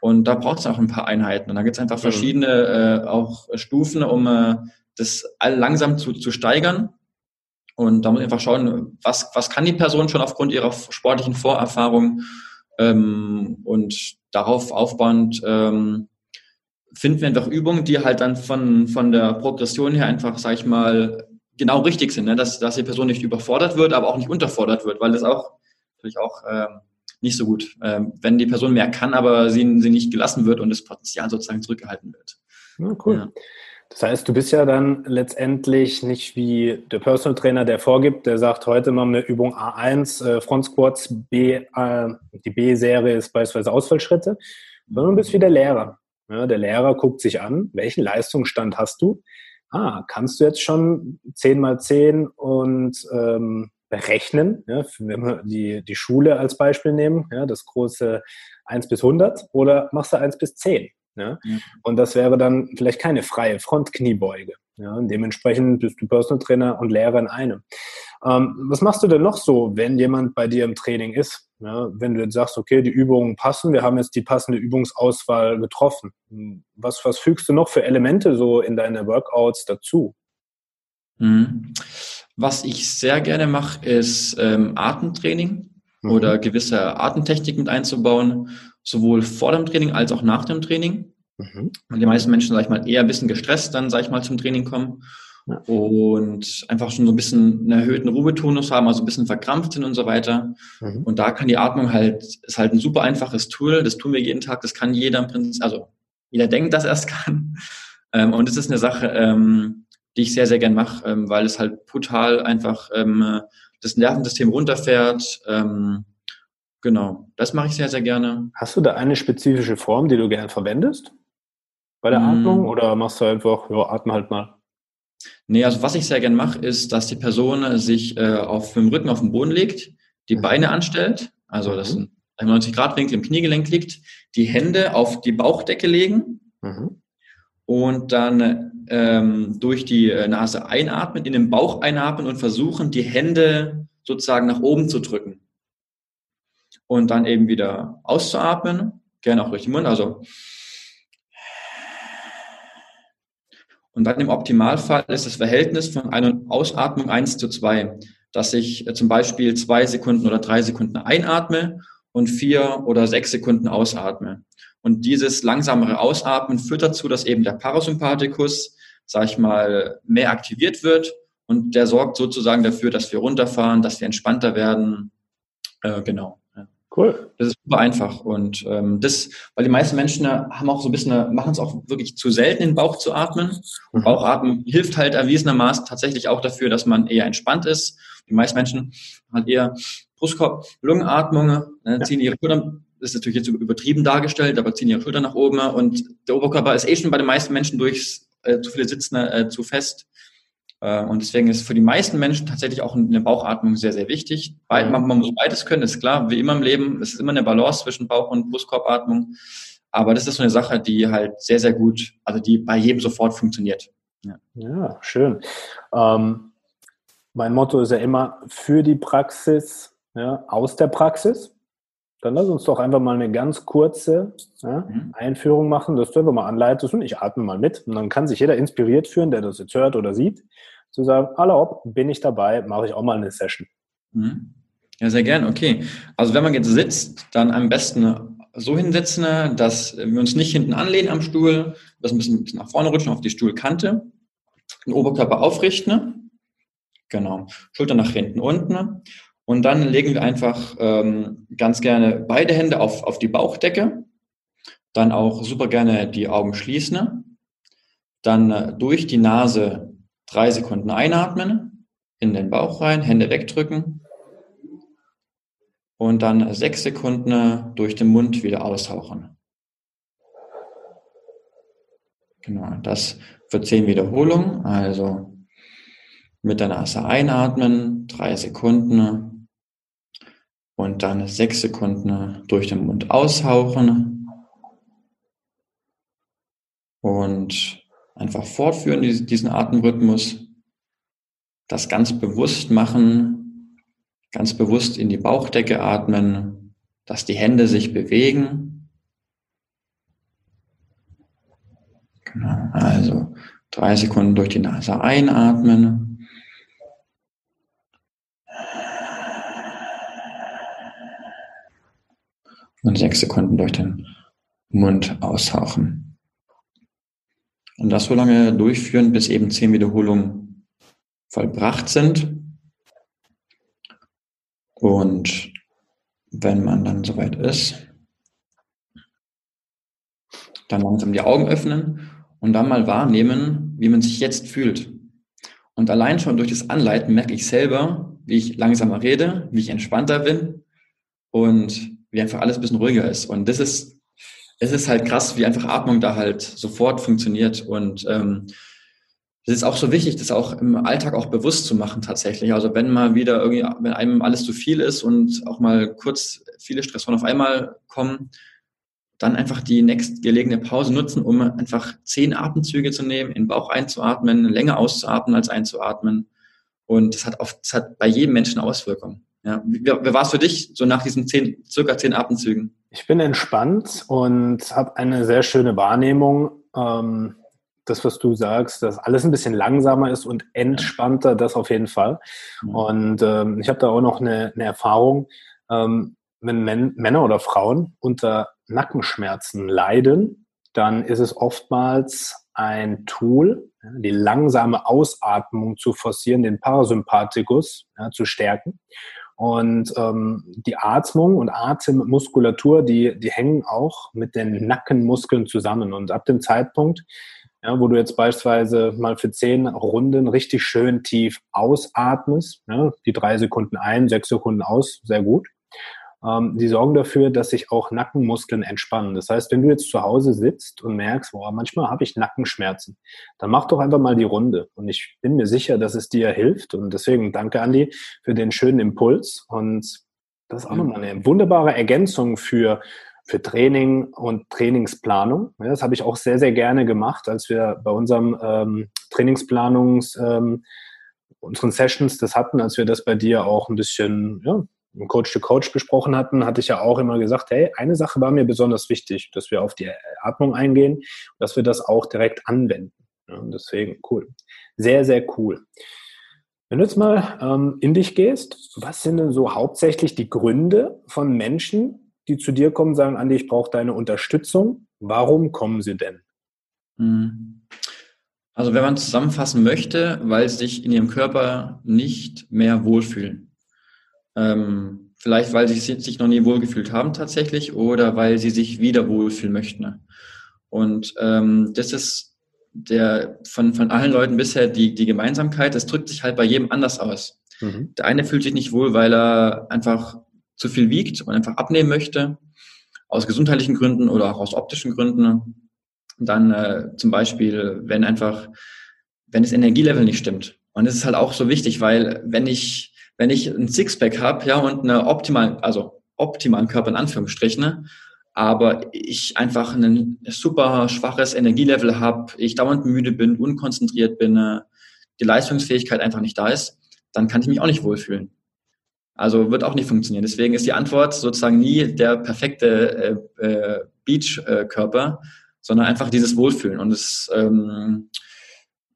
Und da braucht es auch ein paar Einheiten. Und da gibt es einfach verschiedene äh, auch Stufen, um äh, das langsam zu, zu steigern. Und da muss man einfach schauen, was, was kann die Person schon aufgrund ihrer sportlichen Vorerfahrung ähm, und darauf aufbauend ähm, finden wir einfach Übungen, die halt dann von, von der Progression her einfach, sag ich mal, genau richtig sind, ne? dass, dass die Person nicht überfordert wird, aber auch nicht unterfordert wird, weil das auch natürlich auch ähm, nicht so gut, ähm, wenn die Person mehr kann, aber sie, sie nicht gelassen wird und das Potenzial sozusagen zurückgehalten wird. Ja, cool. Ja. Das heißt, du bist ja dann letztendlich nicht wie der Personal Trainer, der vorgibt, der sagt, heute machen wir Übung A1, äh, Front Squats, B, äh, die B-Serie ist beispielsweise Ausfallschritte, sondern du bist wie der Lehrer. Ja, der Lehrer guckt sich an, welchen Leistungsstand hast du? Ah, kannst du jetzt schon 10 mal 10 und ähm, berechnen, ja, wenn wir die, die Schule als Beispiel nehmen, ja, das große 1 bis 100 oder machst du 1 bis 10? Ja? ja? Und das wäre dann vielleicht keine freie Frontkniebeuge. Ja? Und dementsprechend bist du Personal Trainer und Lehrer in einem. Ähm, was machst du denn noch so, wenn jemand bei dir im Training ist? Ja? Wenn du jetzt sagst, okay, die Übungen passen, wir haben jetzt die passende Übungsauswahl getroffen. Was, was fügst du noch für Elemente so in deine Workouts dazu? Mhm. Was ich sehr gerne mache, ist ähm, Atemtraining mhm. oder gewisse Atemtechnik mit einzubauen sowohl vor dem Training als auch nach dem Training. Mhm. Weil die meisten Menschen, sag ich mal, eher ein bisschen gestresst dann, sag ich mal, zum Training kommen. Ja. Und einfach schon so ein bisschen einen erhöhten Ruhetonus haben, also ein bisschen verkrampft sind und so weiter. Mhm. Und da kann die Atmung halt, ist halt ein super einfaches Tool. Das tun wir jeden Tag. Das kann jeder im Prinzip, also jeder denkt, dass er es kann. Ähm, und es ist eine Sache, ähm, die ich sehr, sehr gern mache, ähm, weil es halt brutal einfach das Nervensystem runterfährt, Genau, das mache ich sehr, sehr gerne. Hast du da eine spezifische Form, die du gerne verwendest bei der mm. Atmung oder machst du einfach, ja, atme halt mal? Nee, also was ich sehr gerne mache, ist, dass die Person sich äh, auf dem Rücken auf den Boden legt, die mhm. Beine anstellt, also mhm. das ein 90 Grad Winkel im Kniegelenk liegt, die Hände auf die Bauchdecke legen mhm. und dann ähm, durch die äh, Nase einatmen, in den Bauch einatmen und versuchen, die Hände sozusagen nach oben zu drücken und dann eben wieder auszuatmen, gerne auch durch den Mund, also und dann im Optimalfall ist das Verhältnis von Ein- und Ausatmung 1 zu 2, dass ich äh, zum Beispiel zwei Sekunden oder drei Sekunden einatme und vier oder sechs Sekunden ausatme. Und dieses langsamere Ausatmen führt dazu, dass eben der Parasympathikus, sag ich mal, mehr aktiviert wird und der sorgt sozusagen dafür, dass wir runterfahren, dass wir entspannter werden. Äh, genau. Cool. Das ist super einfach. Und ähm, das, weil die meisten Menschen haben auch so ein bisschen, machen es auch wirklich zu selten, den Bauch zu atmen. Und mhm. Bauchatmen hilft halt erwiesenermaßen tatsächlich auch dafür, dass man eher entspannt ist. Die meisten Menschen haben eher Brustkorb, Lungenatmung, äh, ziehen ihre Schultern das ist natürlich jetzt übertrieben dargestellt, aber ziehen ihre Schultern nach oben und der Oberkörper ist eh schon bei den meisten Menschen durch äh, zu viele Sitzende äh, zu fest. Äh, und deswegen ist für die meisten Menschen tatsächlich auch eine Bauchatmung sehr, sehr wichtig. Mhm. Man, man muss beides können, ist klar, wie immer im Leben. Es ist immer eine Balance zwischen Bauch- und Brustkorbatmung. Aber das ist so eine Sache, die halt sehr, sehr gut, also die bei jedem sofort funktioniert. Ja, ja schön. Ähm, mein Motto ist ja immer für die Praxis, ja, aus der Praxis. Dann lass uns doch einfach mal eine ganz kurze ja, mhm. Einführung machen, dass du einfach mal anleitest und ich atme mal mit. Und dann kann sich jeder inspiriert führen, der das jetzt hört oder sieht, zu sagen, hallo, bin ich dabei, mache ich auch mal eine Session. Mhm. Ja, sehr gern, okay. Also wenn man jetzt sitzt, dann am besten so hinsetzen, dass wir uns nicht hinten anlehnen am Stuhl, dass wir ein bisschen nach vorne rutschen auf die Stuhlkante, den Oberkörper aufrichten, genau, Schulter nach hinten unten und dann legen wir einfach ähm, ganz gerne beide Hände auf, auf die Bauchdecke. Dann auch super gerne die Augen schließen. Dann äh, durch die Nase drei Sekunden einatmen, in den Bauch rein, Hände wegdrücken. Und dann sechs Sekunden durch den Mund wieder aushauchen. Genau, das für zehn Wiederholungen. Also mit der Nase einatmen, drei Sekunden, und dann sechs Sekunden durch den Mund aushauchen und einfach fortführen, diesen Atemrhythmus. Das ganz bewusst machen, ganz bewusst in die Bauchdecke atmen, dass die Hände sich bewegen. Genau, also drei Sekunden durch die Nase einatmen. Und sechs Sekunden durch den Mund aushauchen. Und das so lange durchführen, bis eben zehn Wiederholungen vollbracht sind. Und wenn man dann soweit ist, dann langsam die Augen öffnen und dann mal wahrnehmen, wie man sich jetzt fühlt. Und allein schon durch das Anleiten merke ich selber, wie ich langsamer rede, wie ich entspannter bin und wie einfach alles ein bisschen ruhiger ist. Und das ist, es ist halt krass, wie einfach Atmung da halt sofort funktioniert. Und ähm, ist auch so wichtig, das auch im Alltag auch bewusst zu machen tatsächlich. Also wenn mal wieder irgendwie, wenn einem alles zu viel ist und auch mal kurz viele Stressoren auf einmal kommen, dann einfach die nächstgelegene Pause nutzen, um einfach zehn Atemzüge zu nehmen, in den Bauch einzuatmen, länger auszuatmen als einzuatmen. Und das hat, oft, das hat bei jedem Menschen Auswirkungen. Ja, wie, wie war es für dich, so nach diesen zehn, circa zehn Atemzügen? Ich bin entspannt und habe eine sehr schöne Wahrnehmung. Ähm, das, was du sagst, dass alles ein bisschen langsamer ist und entspannter, das auf jeden Fall. Mhm. Und ähm, ich habe da auch noch eine, eine Erfahrung, ähm, wenn Men Männer oder Frauen unter Nackenschmerzen leiden, dann ist es oftmals ein Tool, die langsame Ausatmung zu forcieren, den Parasympathikus ja, zu stärken. Und ähm, die Atmung und Atemmuskulatur, die, die hängen auch mit den Nackenmuskeln zusammen. Und ab dem Zeitpunkt, ja, wo du jetzt beispielsweise mal für zehn Runden richtig schön tief ausatmest, ja, die drei Sekunden ein, sechs Sekunden aus, sehr gut, ähm, die sorgen dafür, dass sich auch Nackenmuskeln entspannen. Das heißt, wenn du jetzt zu Hause sitzt und merkst, boah, manchmal habe ich Nackenschmerzen, dann mach doch einfach mal die Runde. Und ich bin mir sicher, dass es dir hilft. Und deswegen danke, Andi, für den schönen Impuls. Und das ist auch nochmal eine wunderbare Ergänzung für für Training und Trainingsplanung. Ja, das habe ich auch sehr, sehr gerne gemacht, als wir bei unserem ähm, Trainingsplanungs, ähm, unseren Sessions das hatten, als wir das bei dir auch ein bisschen ja, Coach to Coach besprochen hatten, hatte ich ja auch immer gesagt, hey, eine Sache war mir besonders wichtig, dass wir auf die Atmung eingehen, dass wir das auch direkt anwenden. Ja, deswegen cool. Sehr, sehr cool. Wenn du jetzt mal ähm, in dich gehst, was sind denn so hauptsächlich die Gründe von Menschen, die zu dir kommen, sagen, Andi, ich brauche deine Unterstützung. Warum kommen sie denn? Hm. Also wenn man zusammenfassen möchte, weil sie sich in ihrem Körper nicht mehr wohlfühlen. Ähm, vielleicht, weil sie sich noch nie wohlgefühlt haben tatsächlich oder weil sie sich wieder wohlfühlen möchten. Und ähm, das ist der von, von allen Leuten bisher die, die Gemeinsamkeit. Das drückt sich halt bei jedem anders aus. Mhm. Der eine fühlt sich nicht wohl, weil er einfach zu viel wiegt und einfach abnehmen möchte. aus gesundheitlichen Gründen oder auch aus optischen Gründen. Dann äh, zum Beispiel, wenn einfach, wenn das Energielevel nicht stimmt. Und das ist halt auch so wichtig, weil wenn ich, wenn ich ein Sixpack habe, ja, und eine optimal, also optimalen Körper in Anführungsstrichen, ne, aber ich einfach ein super schwaches Energielevel habe, ich dauernd müde bin, unkonzentriert bin, äh, die Leistungsfähigkeit einfach nicht da ist, dann kann ich mich auch nicht wohlfühlen. Also wird auch nicht funktionieren. Deswegen ist die Antwort sozusagen nie der perfekte äh, äh, Beach-Körper, sondern einfach dieses Wohlfühlen. Und das, ähm,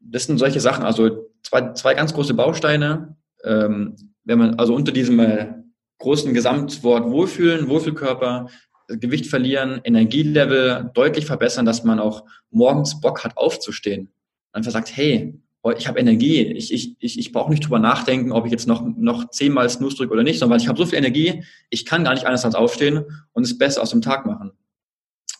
das sind solche Sachen, also zwei, zwei ganz große Bausteine. Ähm, wenn man also unter diesem äh, großen Gesamtwort Wohlfühlen, Wohlfühlkörper, Gewicht verlieren, Energielevel deutlich verbessern, dass man auch morgens Bock hat aufzustehen. Einfach sagt, hey, Oh, ich habe Energie, ich, ich, ich, ich brauche nicht drüber nachdenken, ob ich jetzt noch, noch zehnmal Snooze drücke oder nicht, sondern weil ich habe so viel Energie, ich kann gar nicht anders als aufstehen und es besser aus dem Tag machen.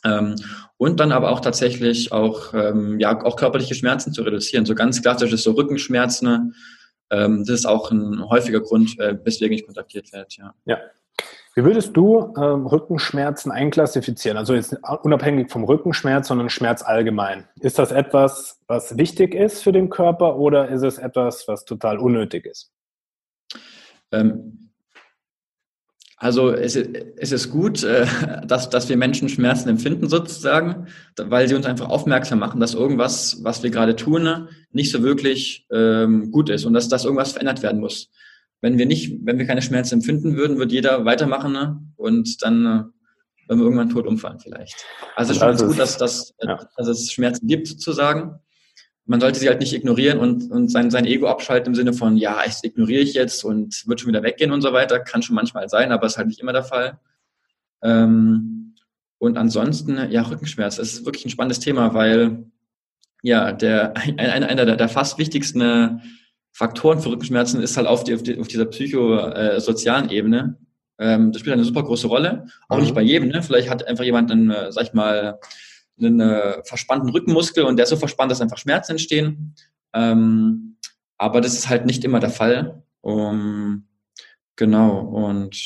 Ähm, und dann aber auch tatsächlich auch, ähm, ja, auch körperliche Schmerzen zu reduzieren. So ganz klassisch ist so Rückenschmerzen. Ähm, das ist auch ein häufiger Grund, äh, weswegen ich kontaktiert werde. Ja. ja, wie würdest du ähm, Rückenschmerzen einklassifizieren? Also jetzt unabhängig vom Rückenschmerz, sondern Schmerz allgemein. Ist das etwas, was wichtig ist für den Körper oder ist es etwas, was total unnötig ist? Ähm, also es, es, ist gut, äh, dass, dass wir Menschen Schmerzen empfinden sozusagen, weil sie uns einfach aufmerksam machen, dass irgendwas, was wir gerade tun, nicht so wirklich ähm, gut ist und dass, dass irgendwas verändert werden muss wenn wir nicht, wenn wir keine Schmerzen empfinden würden, wird jeder weitermachen ne? und dann äh, wenn wir irgendwann tot umfallen vielleicht. Also es ist schon also gut, dass, dass, ja. dass es Schmerzen gibt sozusagen. Man sollte sie halt nicht ignorieren und, und sein, sein Ego abschalten im Sinne von, ja, ich ignoriere ich jetzt und wird schon wieder weggehen und so weiter. Kann schon manchmal sein, aber ist halt nicht immer der Fall. Ähm, und ansonsten, ja, Rückenschmerz, das ist wirklich ein spannendes Thema, weil ja, der, ein, einer der, der fast wichtigsten Faktoren für Rückenschmerzen ist halt auf, die, auf, die, auf dieser psychosozialen Ebene. Ähm, das spielt eine super große Rolle. Auch mhm. nicht bei jedem. Ne? Vielleicht hat einfach jemand einen, äh, sag ich mal, einen äh, verspannten Rückenmuskel und der ist so verspannt, dass einfach Schmerzen entstehen. Ähm, aber das ist halt nicht immer der Fall. Um, genau. Und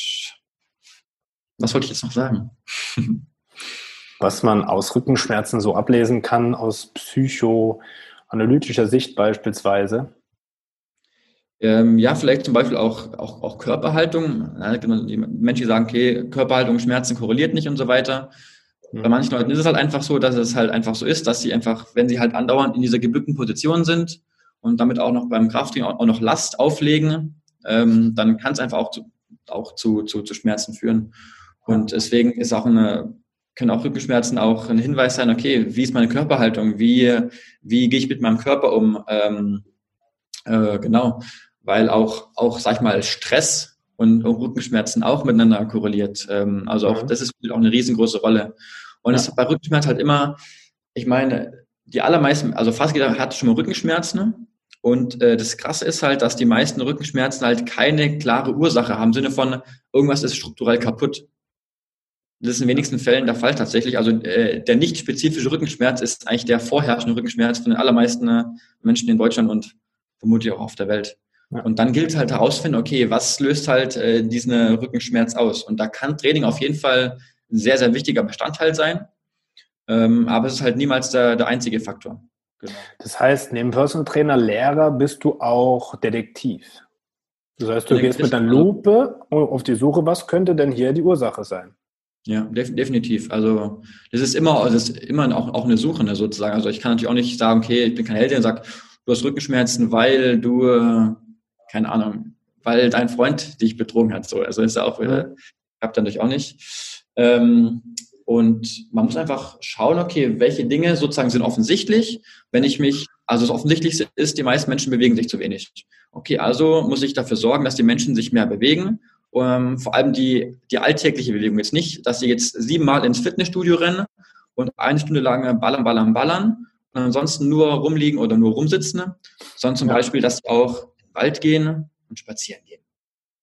was wollte ich jetzt noch sagen? was man aus Rückenschmerzen so ablesen kann, aus psychoanalytischer Sicht beispielsweise? Ähm, ja, vielleicht zum Beispiel auch, auch, auch Körperhaltung. Ja, die Menschen sagen, okay, Körperhaltung, Schmerzen korreliert nicht und so weiter. Mhm. Bei manchen Leuten ist es halt einfach so, dass es halt einfach so ist, dass sie einfach, wenn sie halt andauernd in dieser gebückten Position sind und damit auch noch beim Krafttraining auch, auch noch Last auflegen, ähm, dann kann es einfach auch zu, auch zu, zu, zu Schmerzen führen. Und deswegen ist auch eine, können auch Rückenschmerzen auch ein Hinweis sein, okay, wie ist meine Körperhaltung? Wie, wie gehe ich mit meinem Körper um? Ähm, äh, genau weil auch, auch, sag ich mal, Stress und Rückenschmerzen auch miteinander korreliert. Ähm, also auch, mhm. das ist auch eine riesengroße Rolle. Und es ja. ist bei Rückenschmerzen halt immer, ich meine, die allermeisten, also fast jeder hat schon mal Rückenschmerzen. Ne? Und äh, das Krasse ist halt, dass die meisten Rückenschmerzen halt keine klare Ursache haben, im Sinne von irgendwas ist strukturell kaputt. Das ist in wenigsten Fällen der Fall tatsächlich. Also äh, der nicht spezifische Rückenschmerz ist eigentlich der vorherrschende Rückenschmerz von den allermeisten äh, Menschen in Deutschland und vermutlich auch auf der Welt. Und dann gilt halt herausfinden, okay, was löst halt äh, diesen Rückenschmerz aus? Und da kann Training auf jeden Fall ein sehr, sehr wichtiger Bestandteil sein. Ähm, aber es ist halt niemals der, der einzige Faktor. Genau. Das heißt, neben Personal Trainer, Lehrer bist du auch Detektiv. Das heißt, du Detektiv gehst mit einer Lupe auf die Suche, was könnte denn hier die Ursache sein? Ja, def definitiv. Also das ist immer, das ist immer auch, auch eine Suche ne, sozusagen. Also ich kann natürlich auch nicht sagen, okay, ich bin kein Held, der sagt, du hast Rückenschmerzen, weil du äh, keine Ahnung, weil dein Freund dich betrogen hat. So, also ist ja auch, äh, klappt dann natürlich auch nicht. Ähm, und man muss einfach schauen, okay, welche Dinge sozusagen sind offensichtlich, wenn ich mich, also das Offensichtlichste ist, die meisten Menschen bewegen sich zu wenig. Okay, also muss ich dafür sorgen, dass die Menschen sich mehr bewegen. Ähm, vor allem die, die alltägliche Bewegung jetzt nicht, dass sie jetzt siebenmal ins Fitnessstudio rennen und eine Stunde lang ballern, ballern, ballern und ansonsten nur rumliegen oder nur rumsitzen, sondern zum ja. Beispiel, dass sie auch Wald gehen und spazieren gehen.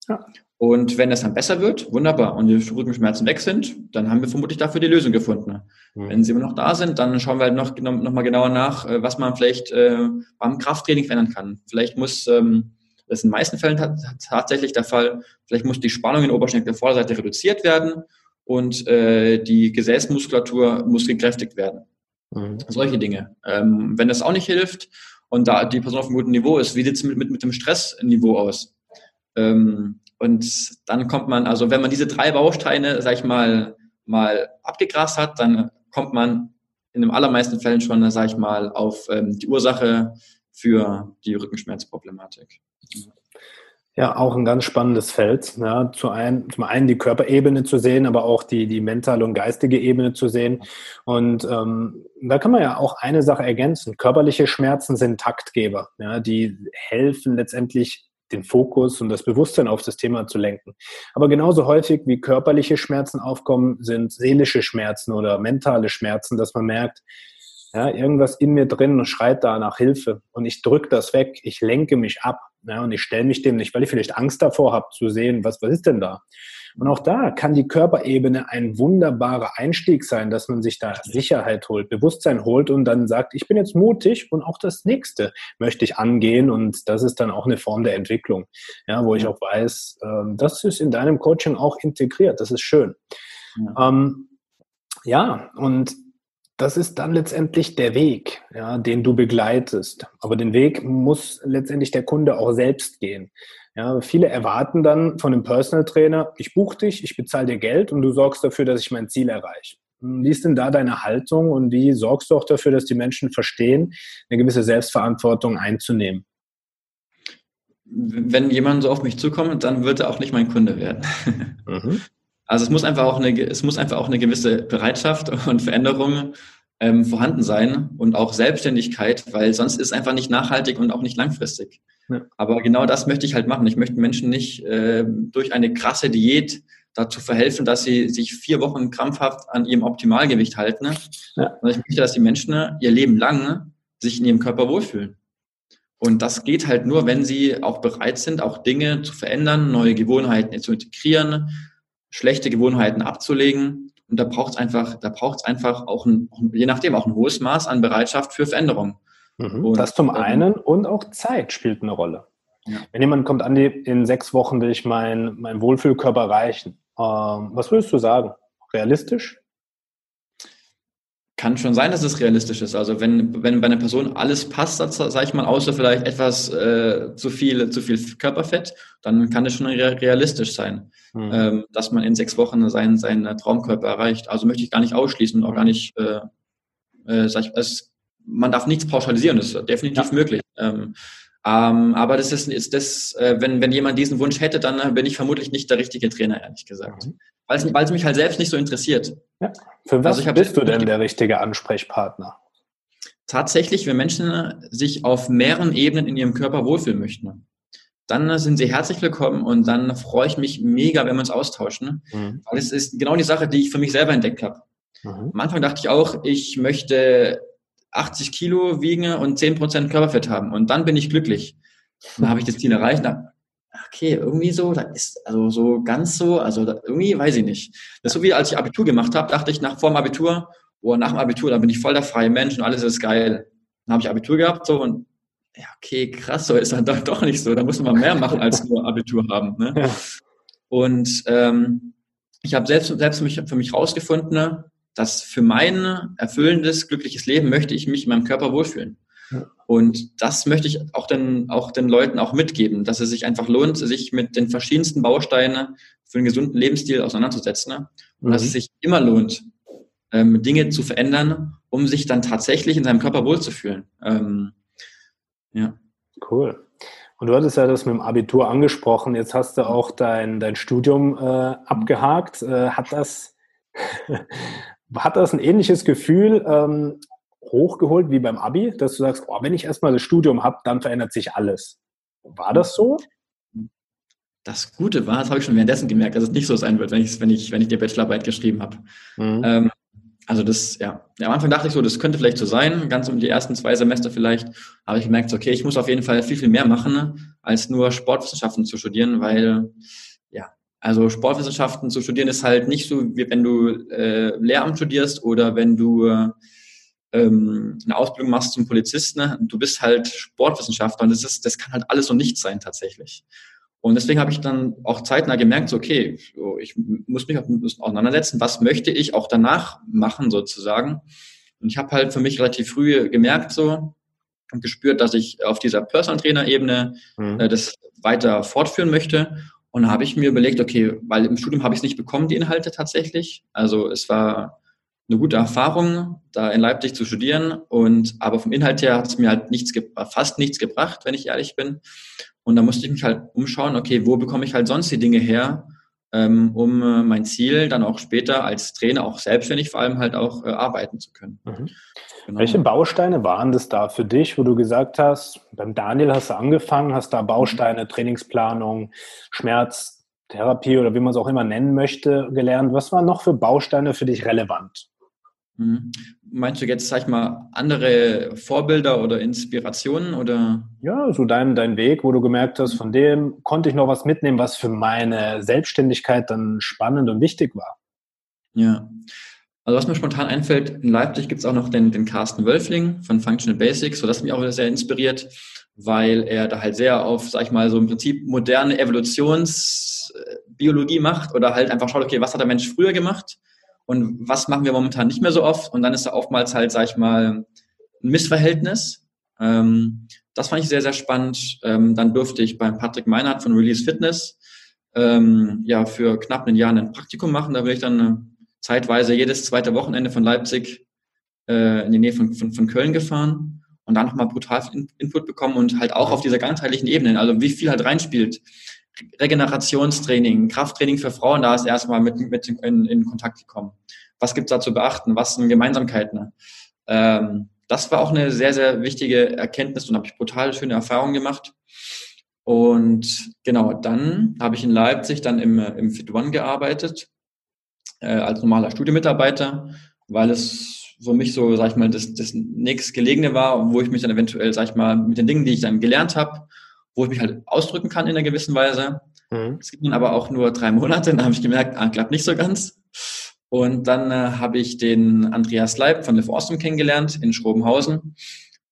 Ja. Und wenn das dann besser wird, wunderbar, und die Rückenschmerzen weg sind, dann haben wir vermutlich dafür die Lösung gefunden. Mhm. Wenn sie immer noch da sind, dann schauen wir halt noch, noch mal genauer nach, äh, was man vielleicht äh, beim Krafttraining verändern kann. Vielleicht muss, ähm, das ist in den meisten Fällen tatsächlich der Fall, vielleicht muss die Spannung in der Oberschenkel der Vorderseite reduziert werden und äh, die Gesäßmuskulatur muss gekräftigt werden. Mhm. Solche Dinge. Ähm, wenn das auch nicht hilft und da die Person auf einem guten Niveau ist, wie sieht es mit, mit, mit dem Stressniveau aus? Ähm, und dann kommt man, also wenn man diese drei Bausteine, sag ich mal, mal abgegrast hat, dann kommt man in den allermeisten Fällen schon, sag ich mal, auf ähm, die Ursache für die Rückenschmerzproblematik. Ja, auch ein ganz spannendes Feld. Ja, zu ein, zum einen die Körperebene zu sehen, aber auch die, die mentale und geistige Ebene zu sehen. Und ähm, da kann man ja auch eine Sache ergänzen. Körperliche Schmerzen sind Taktgeber. Ja, die helfen letztendlich den Fokus und das Bewusstsein auf das Thema zu lenken. Aber genauso häufig wie körperliche Schmerzen aufkommen, sind seelische Schmerzen oder mentale Schmerzen, dass man merkt, ja, irgendwas in mir drin schreit da nach Hilfe und ich drücke das weg, ich lenke mich ab ja, und ich stelle mich dem nicht, weil ich vielleicht Angst davor habe zu sehen, was, was ist denn da? Und auch da kann die Körperebene ein wunderbarer Einstieg sein, dass man sich da Sicherheit holt, Bewusstsein holt und dann sagt, ich bin jetzt mutig und auch das nächste möchte ich angehen und das ist dann auch eine Form der Entwicklung, ja, wo ich auch weiß, ähm, das ist in deinem Coaching auch integriert, das ist schön. Ja, ähm, ja und das ist dann letztendlich der Weg, ja, den du begleitest. Aber den Weg muss letztendlich der Kunde auch selbst gehen. Ja, viele erwarten dann von einem Personal Trainer, ich buche dich, ich bezahle dir Geld und du sorgst dafür, dass ich mein Ziel erreiche. Wie ist denn da deine Haltung und wie sorgst du auch dafür, dass die Menschen verstehen, eine gewisse Selbstverantwortung einzunehmen? Wenn jemand so auf mich zukommt, dann wird er auch nicht mein Kunde werden. Mhm. Also es muss einfach auch eine, es muss einfach auch eine gewisse Bereitschaft und Veränderung ähm, vorhanden sein und auch Selbstständigkeit, weil sonst ist es einfach nicht nachhaltig und auch nicht langfristig. Ja. Aber genau das möchte ich halt machen. Ich möchte Menschen nicht äh, durch eine krasse Diät dazu verhelfen, dass sie sich vier Wochen krampfhaft an ihrem Optimalgewicht halten. Ja. Und ich möchte, dass die Menschen ihr Leben lang sich in ihrem Körper wohlfühlen. Und das geht halt nur, wenn sie auch bereit sind, auch Dinge zu verändern, neue Gewohnheiten zu integrieren, schlechte Gewohnheiten abzulegen. Und da braucht es einfach, da braucht es einfach auch ein, je nachdem auch ein hohes Maß an Bereitschaft für Veränderung. Mhm. das zum ähm, einen und auch Zeit spielt eine Rolle. Ja. Wenn jemand kommt, Andi, in sechs Wochen will ich meinen mein Wohlfühlkörper erreichen. Ähm, was würdest du sagen? Realistisch? Kann schon sein, dass es realistisch ist. Also wenn, wenn bei einer Person alles passt, sage ich mal, außer vielleicht etwas äh, zu viel, zu viel Körperfett, dann kann es schon realistisch sein, mhm. ähm, dass man in sechs Wochen seinen, seinen Traumkörper erreicht. Also möchte ich gar nicht ausschließen und auch gar nicht, äh, äh, sag ich, es, man darf nichts pauschalisieren, das ist definitiv ja. möglich. Ähm, ähm, aber das ist, ist das, äh, wenn, wenn jemand diesen Wunsch hätte, dann äh, bin ich vermutlich nicht der richtige Trainer, ehrlich gesagt. Mhm weil es mich halt selbst nicht so interessiert. Ja. Für was also bist du denn der richtige Ansprechpartner? Tatsächlich, wenn Menschen sich auf mehreren Ebenen in ihrem Körper wohlfühlen möchten, dann sind sie herzlich willkommen und dann freue ich mich mega, wenn wir uns austauschen. Mhm. Weil es ist genau die Sache, die ich für mich selber entdeckt habe. Mhm. Am Anfang dachte ich auch, ich möchte 80 Kilo wiegen und 10% Körperfett haben und dann bin ich glücklich. Dann habe ich das Ziel erreicht, okay, irgendwie so, da ist, also so ganz so, also da, irgendwie weiß ich nicht. Das ist so wie als ich Abitur gemacht habe, dachte ich nach vor dem Abitur, oder nach dem Abitur, da bin ich voll der freie Mensch und alles ist geil. Dann habe ich Abitur gehabt, so und ja, okay, krass, so ist dann doch, doch nicht so. Da muss man mehr machen als nur Abitur haben. Ne? Ja. Und ähm, ich habe selbst, selbst für mich, für mich rausgefunden, dass für mein erfüllendes, glückliches Leben möchte ich mich in meinem Körper wohlfühlen. Und das möchte ich auch den, auch den Leuten auch mitgeben, dass es sich einfach lohnt, sich mit den verschiedensten Bausteinen für einen gesunden Lebensstil auseinanderzusetzen. Ne? Und mhm. dass es sich immer lohnt, ähm, Dinge zu verändern, um sich dann tatsächlich in seinem Körper wohlzufühlen. Ähm, ja. Cool. Und du hattest ja das mit dem Abitur angesprochen. Jetzt hast du auch dein, dein Studium äh, abgehakt. Äh, hat das hat das ein ähnliches Gefühl? Ähm, hochgeholt wie beim Abi, dass du sagst, oh, wenn ich erstmal das Studium habe, dann verändert sich alles. War das so? Das Gute war, das habe ich schon währenddessen gemerkt, dass es nicht so sein wird, wenn ich, wenn ich, wenn ich die Bachelorarbeit geschrieben habe. Mhm. Ähm, also das, ja. ja. Am Anfang dachte ich so, das könnte vielleicht so sein, ganz um die ersten zwei Semester vielleicht. Aber ich gemerkt, okay, ich muss auf jeden Fall viel, viel mehr machen, als nur Sportwissenschaften zu studieren, weil, also Sportwissenschaften zu studieren ist halt nicht so, wie wenn du äh, Lehramt studierst oder wenn du äh, ähm, eine Ausbildung machst zum Polizisten, ne? du bist halt Sportwissenschaftler und das, ist, das kann halt alles und nichts sein tatsächlich. Und deswegen habe ich dann auch zeitnah gemerkt, so, okay, ich muss mich auseinandersetzen, was möchte ich auch danach machen sozusagen. Und ich habe halt für mich relativ früh gemerkt so und gespürt, dass ich auf dieser Personal Trainer Ebene mhm. äh, das weiter fortführen möchte. Und da habe ich mir überlegt, okay, weil im Studium habe ich es nicht bekommen, die Inhalte tatsächlich. Also es war eine gute Erfahrung, da in Leipzig zu studieren. Und aber vom Inhalt her hat es mir halt nichts, fast nichts gebracht, wenn ich ehrlich bin. Und da musste ich mich halt umschauen, okay, wo bekomme ich halt sonst die Dinge her, um äh, mein Ziel dann auch später als Trainer, auch selbstständig vor allem halt auch äh, arbeiten zu können. Mhm. Genau. Welche Bausteine waren das da für dich, wo du gesagt hast, beim Daniel hast du angefangen, hast da Bausteine, Trainingsplanung, Schmerztherapie oder wie man es auch immer nennen möchte, gelernt. Was waren noch für Bausteine für dich relevant? Mhm. Meinst du jetzt, sag ich mal, andere Vorbilder oder Inspirationen oder? Ja, so dein, dein Weg, wo du gemerkt hast, von dem konnte ich noch was mitnehmen, was für meine Selbstständigkeit dann spannend und wichtig war. Ja. Also was mir spontan einfällt, in Leipzig gibt es auch noch den, den Carsten Wölfling von Functional Basics, so das mich auch sehr inspiriert, weil er da halt sehr auf, sag ich mal, so im Prinzip moderne Evolutionsbiologie macht oder halt einfach schaut, okay, was hat der Mensch früher gemacht? Und was machen wir momentan nicht mehr so oft. Und dann ist da oftmals halt, sag ich mal, ein Missverhältnis. Ähm, das fand ich sehr, sehr spannend. Ähm, dann durfte ich beim Patrick Meinhardt von Release Fitness ähm, ja für knapp ein Jahr ein Praktikum machen. Da bin ich dann äh, zeitweise jedes zweite Wochenende von Leipzig äh, in die Nähe von, von, von Köln gefahren und da nochmal brutal Input bekommen und halt auch auf dieser ganzheitlichen Ebene, also wie viel halt reinspielt. Regenerationstraining, Krafttraining für Frauen, da ist erstmal mit, mit in, in Kontakt gekommen. Was gibt's da zu beachten? Was sind Gemeinsamkeiten? Ähm, das war auch eine sehr, sehr wichtige Erkenntnis und habe ich brutal schöne Erfahrungen gemacht. Und genau, dann habe ich in Leipzig dann im, im Fit One gearbeitet, äh, als normaler Studiemitarbeiter, weil es für mich so, sag ich mal, das, das nächstgelegene war, wo ich mich dann eventuell, sag ich mal, mit den Dingen, die ich dann gelernt habe, wo ich mich halt ausdrücken kann in einer gewissen Weise. Mhm. Es gibt dann aber auch nur drei Monate, dann habe ich gemerkt, ah, klappt nicht so ganz. Und dann äh, habe ich den Andreas Leib von Live Awesome kennengelernt in Schrobenhausen.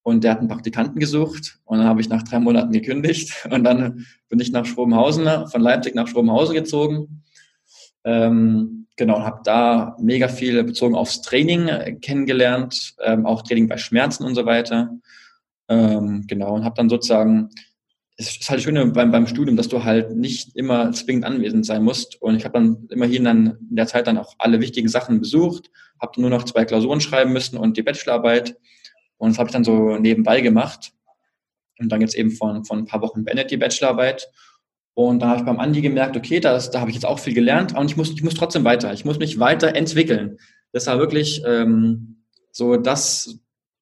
Und der hat einen Praktikanten gesucht. Und dann habe ich nach drei Monaten gekündigt. Und dann bin ich nach Schrobenhausen, von Leipzig nach Schrobenhausen gezogen. Ähm, genau, und habe da mega viel bezogen aufs Training äh, kennengelernt, ähm, auch Training bei Schmerzen und so weiter. Ähm, genau, und habe dann sozusagen es ist halt schön beim, beim Studium, dass du halt nicht immer zwingend anwesend sein musst. Und ich habe dann immerhin dann in der Zeit dann auch alle wichtigen Sachen besucht, habe nur noch zwei Klausuren schreiben müssen und die Bachelorarbeit. Und das habe ich dann so nebenbei gemacht. Und dann jetzt eben von, von ein paar Wochen beendet die Bachelorarbeit. Und da habe ich beim Andi gemerkt, okay, das, da habe ich jetzt auch viel gelernt und ich muss, ich muss trotzdem weiter. Ich muss mich weiter entwickeln. Das war wirklich ähm, so das,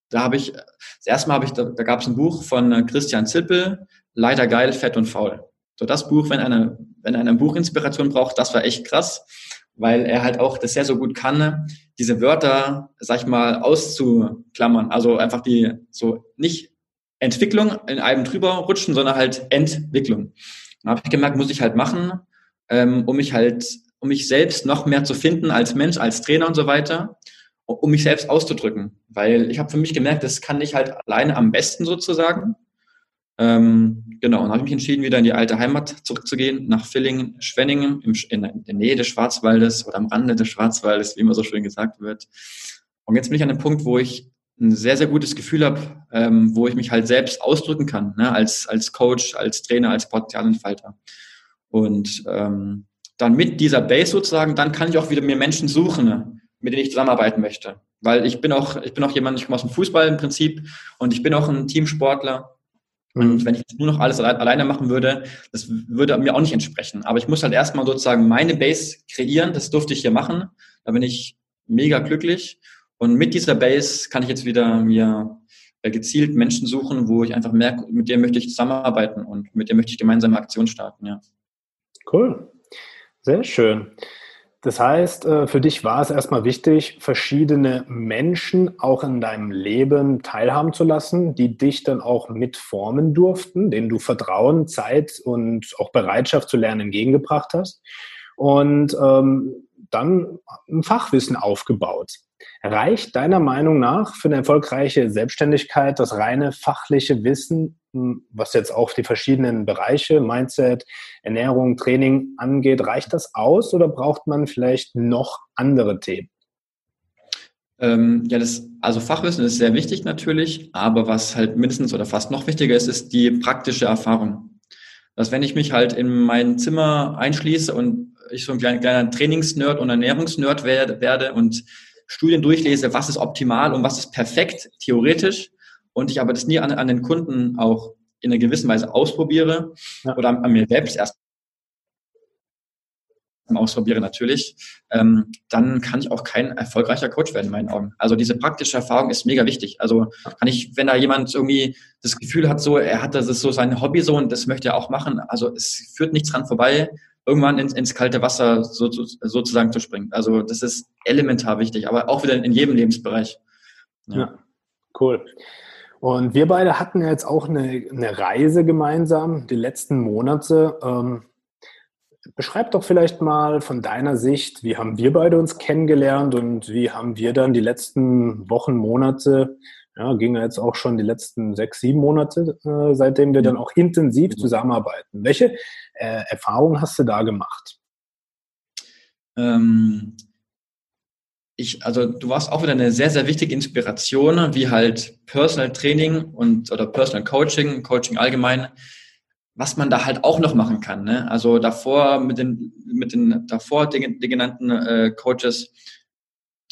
da habe ich, das erste Mal habe ich, da, da gab es ein Buch von äh, Christian Zippel, Leider geil, fett und faul. So das Buch, wenn einer, wenn einer Buchinspiration braucht, das war echt krass, weil er halt auch das sehr so gut kann, diese Wörter, sag ich mal, auszuklammern. Also einfach die, so nicht Entwicklung in einem drüber rutschen, sondern halt Entwicklung. Da habe ich gemerkt, muss ich halt machen, ähm, um mich halt, um mich selbst noch mehr zu finden als Mensch, als Trainer und so weiter, um mich selbst auszudrücken. Weil ich habe für mich gemerkt, das kann ich halt alleine am besten sozusagen. Ähm, genau, und habe ich mich entschieden, wieder in die alte Heimat zurückzugehen, nach Villingen, Schwenningen, im, in der Nähe des Schwarzwaldes oder am Rande des Schwarzwaldes, wie immer so schön gesagt wird. Und jetzt bin ich an einem Punkt, wo ich ein sehr, sehr gutes Gefühl habe, ähm, wo ich mich halt selbst ausdrücken kann, ne? als, als Coach, als Trainer, als Potenzialentfalter. Und ähm, dann mit dieser Base sozusagen, dann kann ich auch wieder mir Menschen suchen, ne? mit denen ich zusammenarbeiten möchte. Weil ich bin auch, ich bin auch jemand, ich komme aus dem Fußball im Prinzip und ich bin auch ein Teamsportler und mhm. wenn ich nur noch alles alleine machen würde, das würde mir auch nicht entsprechen. Aber ich muss halt erstmal sozusagen meine Base kreieren. Das durfte ich hier machen. Da bin ich mega glücklich. Und mit dieser Base kann ich jetzt wieder mir äh, gezielt Menschen suchen, wo ich einfach merke, mit denen möchte ich zusammenarbeiten und mit denen möchte ich gemeinsame Aktionen starten, ja. Cool. Sehr schön. Das heißt, äh, für dich war es erstmal wichtig, verschiedene Menschen auch in deinem Leben teilhaben zu lassen, die dich dann auch mitformen durften, denen du Vertrauen, Zeit und auch Bereitschaft zu lernen entgegengebracht hast. Und ähm, dann ein Fachwissen aufgebaut. Reicht deiner Meinung nach für eine erfolgreiche Selbstständigkeit das reine fachliche Wissen, hm, was jetzt auch die verschiedenen Bereiche, Mindset, Ernährung, Training angeht, reicht das aus oder braucht man vielleicht noch andere Themen? Ähm, ja, das, also Fachwissen ist sehr wichtig natürlich, aber was halt mindestens oder fast noch wichtiger ist, ist die praktische Erfahrung. Dass wenn ich mich halt in mein Zimmer einschließe und ich so ein kleiner, kleiner Trainingsnerd und Ernährungsnerd werde, werde und Studien durchlese, was ist optimal und was ist perfekt, theoretisch, und ich aber das nie an, an den Kunden auch in einer gewissen Weise ausprobiere ja. oder an, an, mir selbst erst ausprobiere natürlich, ähm, dann kann ich auch kein erfolgreicher Coach werden in meinen Augen. Also diese praktische Erfahrung ist mega wichtig. Also kann ich, wenn da jemand irgendwie das Gefühl hat, so er hat das ist so sein Hobby so und das möchte er auch machen, also es führt nichts dran vorbei, irgendwann ins, ins kalte Wasser so, sozusagen zu springen. Also das ist elementar wichtig, aber auch wieder in jedem Lebensbereich. Ja, ja cool. Und wir beide hatten jetzt auch eine, eine Reise gemeinsam, die letzten Monate. Ähm, Beschreib doch vielleicht mal von deiner Sicht, wie haben wir beide uns kennengelernt und wie haben wir dann die letzten Wochen, Monate, ja, ging ja jetzt auch schon die letzten sechs, sieben Monate, äh, seitdem wir dann auch intensiv zusammenarbeiten. Welche äh, Erfahrungen hast du da gemacht? Ähm, ich, also du warst auch wieder eine sehr, sehr wichtige Inspiration, wie halt Personal Training und oder Personal Coaching, Coaching allgemein, was man da halt auch noch machen kann. Ne? Also davor mit den, mit den davor den, den genannten äh, Coaches,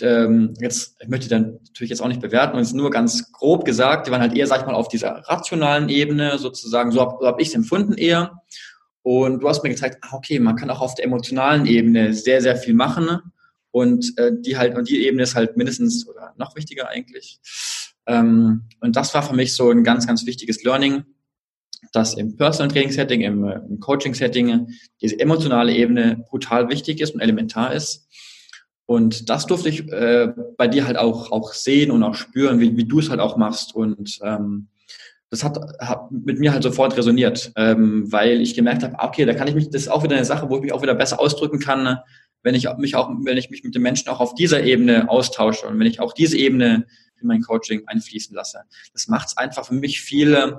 ähm, jetzt, ich möchte dann natürlich jetzt auch nicht bewerten, und es nur ganz grob gesagt, die waren halt eher, sag ich mal, auf dieser rationalen Ebene, sozusagen, so habe so hab ich es empfunden eher. Und du hast mir gezeigt, ah, okay, man kann auch auf der emotionalen Ebene sehr, sehr viel machen. Ne? Und äh, die halt, und die Ebene ist halt mindestens oder noch wichtiger eigentlich. Ähm, und das war für mich so ein ganz, ganz wichtiges Learning dass im Personal Training Setting, im, äh, im Coaching Setting diese emotionale Ebene brutal wichtig ist und elementar ist. Und das durfte ich äh, bei dir halt auch, auch sehen und auch spüren, wie, wie du es halt auch machst. Und ähm, das hat, hat mit mir halt sofort resoniert, ähm, weil ich gemerkt habe, okay, da kann ich mich, das ist auch wieder eine Sache, wo ich mich auch wieder besser ausdrücken kann, wenn ich mich auch, wenn ich mich mit den Menschen auch auf dieser Ebene austausche und wenn ich auch diese Ebene in mein Coaching einfließen lasse. Das macht es einfach für mich viel,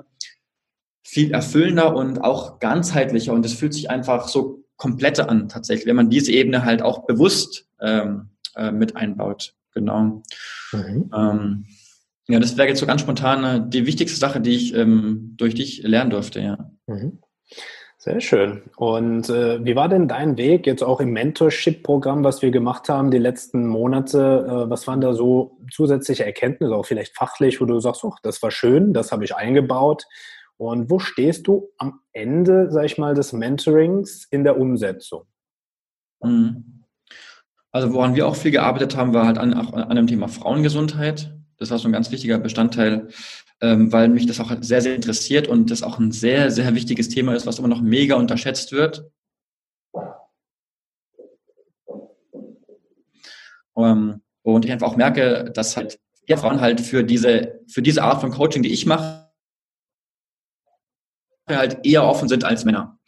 viel erfüllender und auch ganzheitlicher und es fühlt sich einfach so kompletter an tatsächlich, wenn man diese Ebene halt auch bewusst ähm, äh, mit einbaut. Genau. Mhm. Ähm, ja, das wäre jetzt so ganz spontan äh, die wichtigste Sache, die ich ähm, durch dich lernen durfte, ja. Mhm. Sehr schön. Und äh, wie war denn dein Weg jetzt auch im Mentorship-Programm, was wir gemacht haben die letzten Monate? Äh, was waren da so zusätzliche Erkenntnisse, auch vielleicht fachlich, wo du sagst, oh, das war schön, das habe ich eingebaut? Und wo stehst du am Ende, sag ich mal, des Mentorings in der Umsetzung? Mhm. Also woran wir auch viel gearbeitet haben, war halt an, an dem Thema Frauengesundheit. Das war so ein ganz wichtiger Bestandteil, ähm, weil mich das auch sehr, sehr interessiert und das auch ein sehr, sehr wichtiges Thema ist, was immer noch mega unterschätzt wird. Ähm, und ich einfach auch merke, dass halt ja, Frauen halt für diese, für diese Art von Coaching, die ich mache, halt eher offen sind als Männer.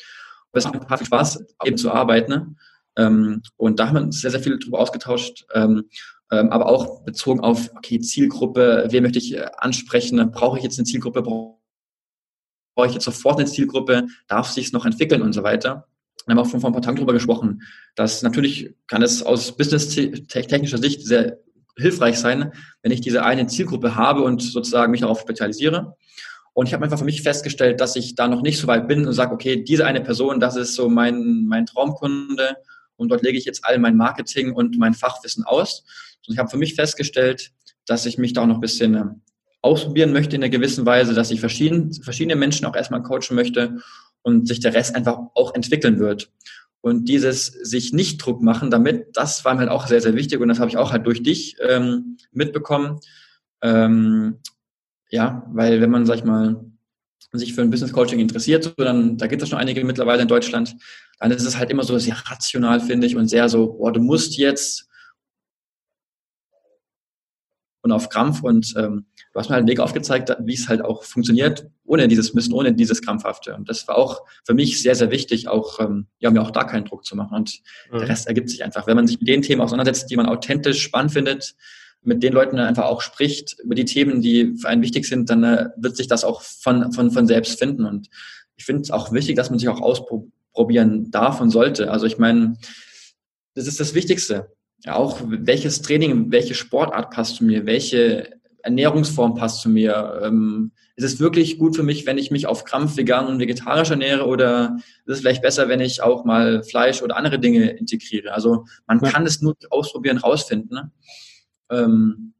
Es macht viel Spaß, eben zu arbeiten. Ne? Ähm, und da haben wir uns sehr, sehr viel darüber ausgetauscht. Ähm, aber auch bezogen auf, okay, Zielgruppe, wen möchte ich äh, ansprechen? Brauche ich jetzt eine Zielgruppe? Brauche ich jetzt sofort eine Zielgruppe? Darf sich es noch entwickeln und so weiter? Wir haben auch vor ein paar Tagen darüber gesprochen, dass natürlich kann es aus business-technischer Sicht sehr hilfreich sein, wenn ich diese eine Zielgruppe habe und sozusagen mich darauf spezialisiere. Und ich habe einfach für mich festgestellt, dass ich da noch nicht so weit bin und sage, okay, diese eine Person, das ist so mein, mein Traumkunde und dort lege ich jetzt all mein Marketing und mein Fachwissen aus. Und ich habe für mich festgestellt, dass ich mich da auch noch ein bisschen ähm, ausprobieren möchte in einer gewissen Weise, dass ich verschiedene, verschiedene Menschen auch erstmal coachen möchte und sich der Rest einfach auch entwickeln wird. Und dieses sich nicht Druck machen damit, das war mir halt auch sehr, sehr wichtig und das habe ich auch halt durch dich ähm, mitbekommen. Ähm, ja, weil wenn man, sag ich mal, sich für ein Business Coaching interessiert, so, dann, da gibt es schon einige mittlerweile in Deutschland, dann ist es halt immer so sehr rational, finde ich, und sehr so, boah, du musst jetzt und auf Krampf. Und ähm, du hast mir halt einen Weg aufgezeigt, wie es halt auch funktioniert, ohne dieses Müssen, ohne dieses Krampfhafte. Und das war auch für mich sehr, sehr wichtig, auch ähm, ja, mir auch da keinen Druck zu machen. Und mhm. der Rest ergibt sich einfach. Wenn man sich mit den Themen auseinandersetzt, die man authentisch spannend findet, mit den Leuten einfach auch spricht über die Themen, die für einen wichtig sind, dann äh, wird sich das auch von, von, von selbst finden. Und ich finde es auch wichtig, dass man sich auch ausprobieren darf und sollte. Also ich meine, das ist das Wichtigste. Ja, auch welches Training, welche Sportart passt zu mir, welche Ernährungsform passt zu mir. Ähm, ist es wirklich gut für mich, wenn ich mich auf Krampf vegan und vegetarisch ernähre oder ist es vielleicht besser, wenn ich auch mal Fleisch oder andere Dinge integriere? Also man ja. kann es nur ausprobieren, rausfinden. Ne? Ähm,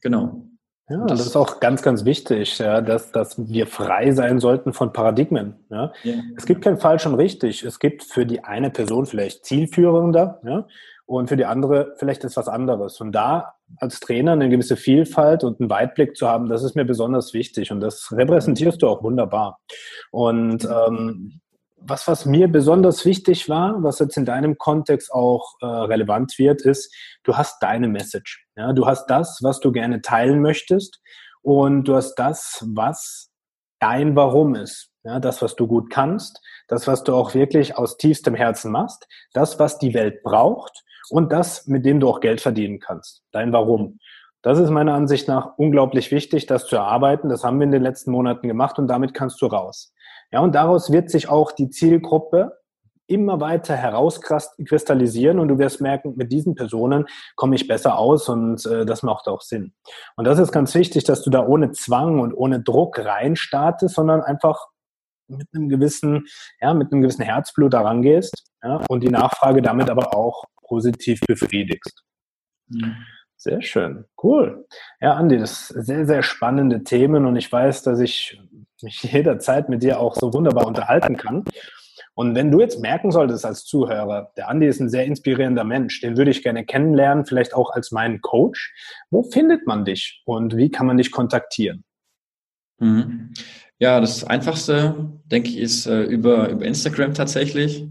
genau. Ja, das, das, ist auch ganz, ganz wichtig, ja, dass, dass wir frei sein sollten von Paradigmen. Ja. ja. Es gibt kein falsch und richtig. Es gibt für die eine Person vielleicht zielführender ja, und für die andere vielleicht etwas anderes. Und da als Trainer eine gewisse Vielfalt und einen Weitblick zu haben, das ist mir besonders wichtig und das repräsentierst du auch wunderbar. Und ähm, was, was mir besonders wichtig war, was jetzt in deinem Kontext auch äh, relevant wird, ist, du hast deine Message. Ja? Du hast das, was du gerne teilen möchtest und du hast das, was dein Warum ist. Ja? Das, was du gut kannst, das, was du auch wirklich aus tiefstem Herzen machst, das, was die Welt braucht und das, mit dem du auch Geld verdienen kannst. Dein Warum. Das ist meiner Ansicht nach unglaublich wichtig, das zu erarbeiten. Das haben wir in den letzten Monaten gemacht und damit kannst du raus. Ja, und daraus wird sich auch die Zielgruppe immer weiter herauskristallisieren und du wirst merken, mit diesen Personen komme ich besser aus und äh, das macht auch Sinn. Und das ist ganz wichtig, dass du da ohne Zwang und ohne Druck rein startest, sondern einfach mit einem gewissen, ja, mit einem gewissen Herzblut daran gehst ja, und die Nachfrage damit aber auch positiv befriedigst. Mhm. Sehr schön, cool. Ja, Andi, das sind sehr, sehr spannende Themen und ich weiß, dass ich mich jederzeit mit dir auch so wunderbar unterhalten kann. Und wenn du jetzt merken solltest als Zuhörer, der Andi ist ein sehr inspirierender Mensch, den würde ich gerne kennenlernen, vielleicht auch als meinen Coach. Wo findet man dich und wie kann man dich kontaktieren? Mhm. Ja, das Einfachste, denke ich, ist äh, über, über Instagram tatsächlich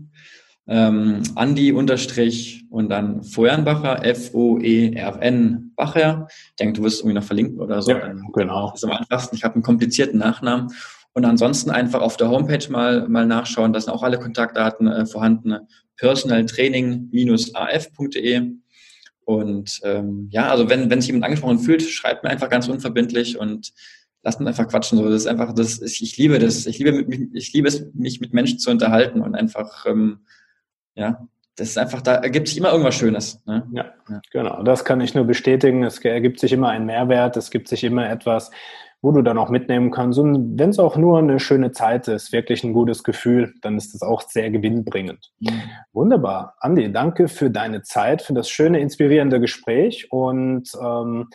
ähm, Andi unterstrich und dann Feuernbacher, F-O-E-R-N Bacher. Ich denke, du wirst irgendwie noch verlinken oder so. Ja, genau. Das ist am einfachsten. Ich habe einen komplizierten Nachnamen. Und ansonsten einfach auf der Homepage mal, mal nachschauen. Da sind auch alle Kontaktdaten äh, vorhanden. personaltraining-af.de. Und ähm, ja, also wenn, wenn sich jemand angesprochen fühlt, schreibt mir einfach ganz unverbindlich und lasst uns einfach quatschen. So, das ist einfach, das, ich liebe das. Ich liebe, ich liebe es, mich mit Menschen zu unterhalten und einfach ähm, ja, das ist einfach, da ergibt sich immer irgendwas Schönes. Ne? Ja, ja, genau. Das kann ich nur bestätigen. Es ergibt sich immer ein Mehrwert, es gibt sich immer etwas, wo du dann auch mitnehmen kannst. Und wenn es auch nur eine schöne Zeit ist, wirklich ein gutes Gefühl, dann ist das auch sehr gewinnbringend. Mhm. Wunderbar. Andi, danke für deine Zeit, für das schöne, inspirierende Gespräch und ähm,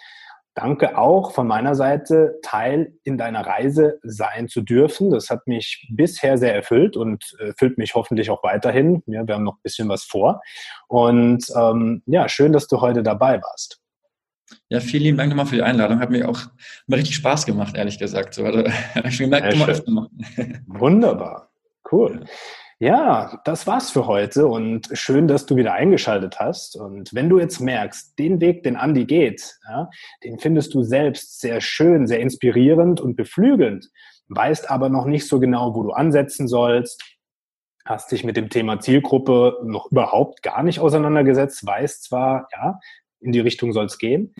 Danke auch von meiner Seite, Teil in deiner Reise sein zu dürfen. Das hat mich bisher sehr erfüllt und erfüllt äh, mich hoffentlich auch weiterhin. Ja, wir haben noch ein bisschen was vor. Und ähm, ja, schön, dass du heute dabei warst. Ja, vielen lieben Dank nochmal für die Einladung. Hat mir auch mal richtig Spaß gemacht, ehrlich gesagt. So, also, ich gemerkt, ja, öfter machen. Wunderbar. Cool. Ja. Ja, das war's für heute und schön, dass du wieder eingeschaltet hast. Und wenn du jetzt merkst, den Weg, den Andi geht, ja, den findest du selbst sehr schön, sehr inspirierend und beflügelnd, weißt aber noch nicht so genau, wo du ansetzen sollst, hast dich mit dem Thema Zielgruppe noch überhaupt gar nicht auseinandergesetzt, weißt zwar, ja, in die Richtung soll's gehen,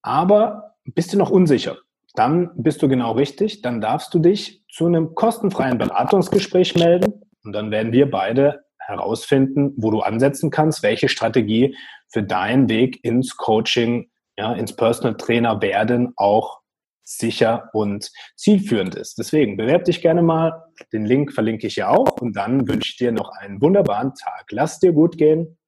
aber bist du noch unsicher. Dann bist du genau richtig, dann darfst du dich zu einem kostenfreien Beratungsgespräch melden und dann werden wir beide herausfinden, wo du ansetzen kannst, welche Strategie für deinen Weg ins Coaching, ja, ins Personal Trainer werden auch sicher und zielführend ist. Deswegen bewerb dich gerne mal. Den Link verlinke ich ja auch und dann wünsche ich dir noch einen wunderbaren Tag. Lass dir gut gehen.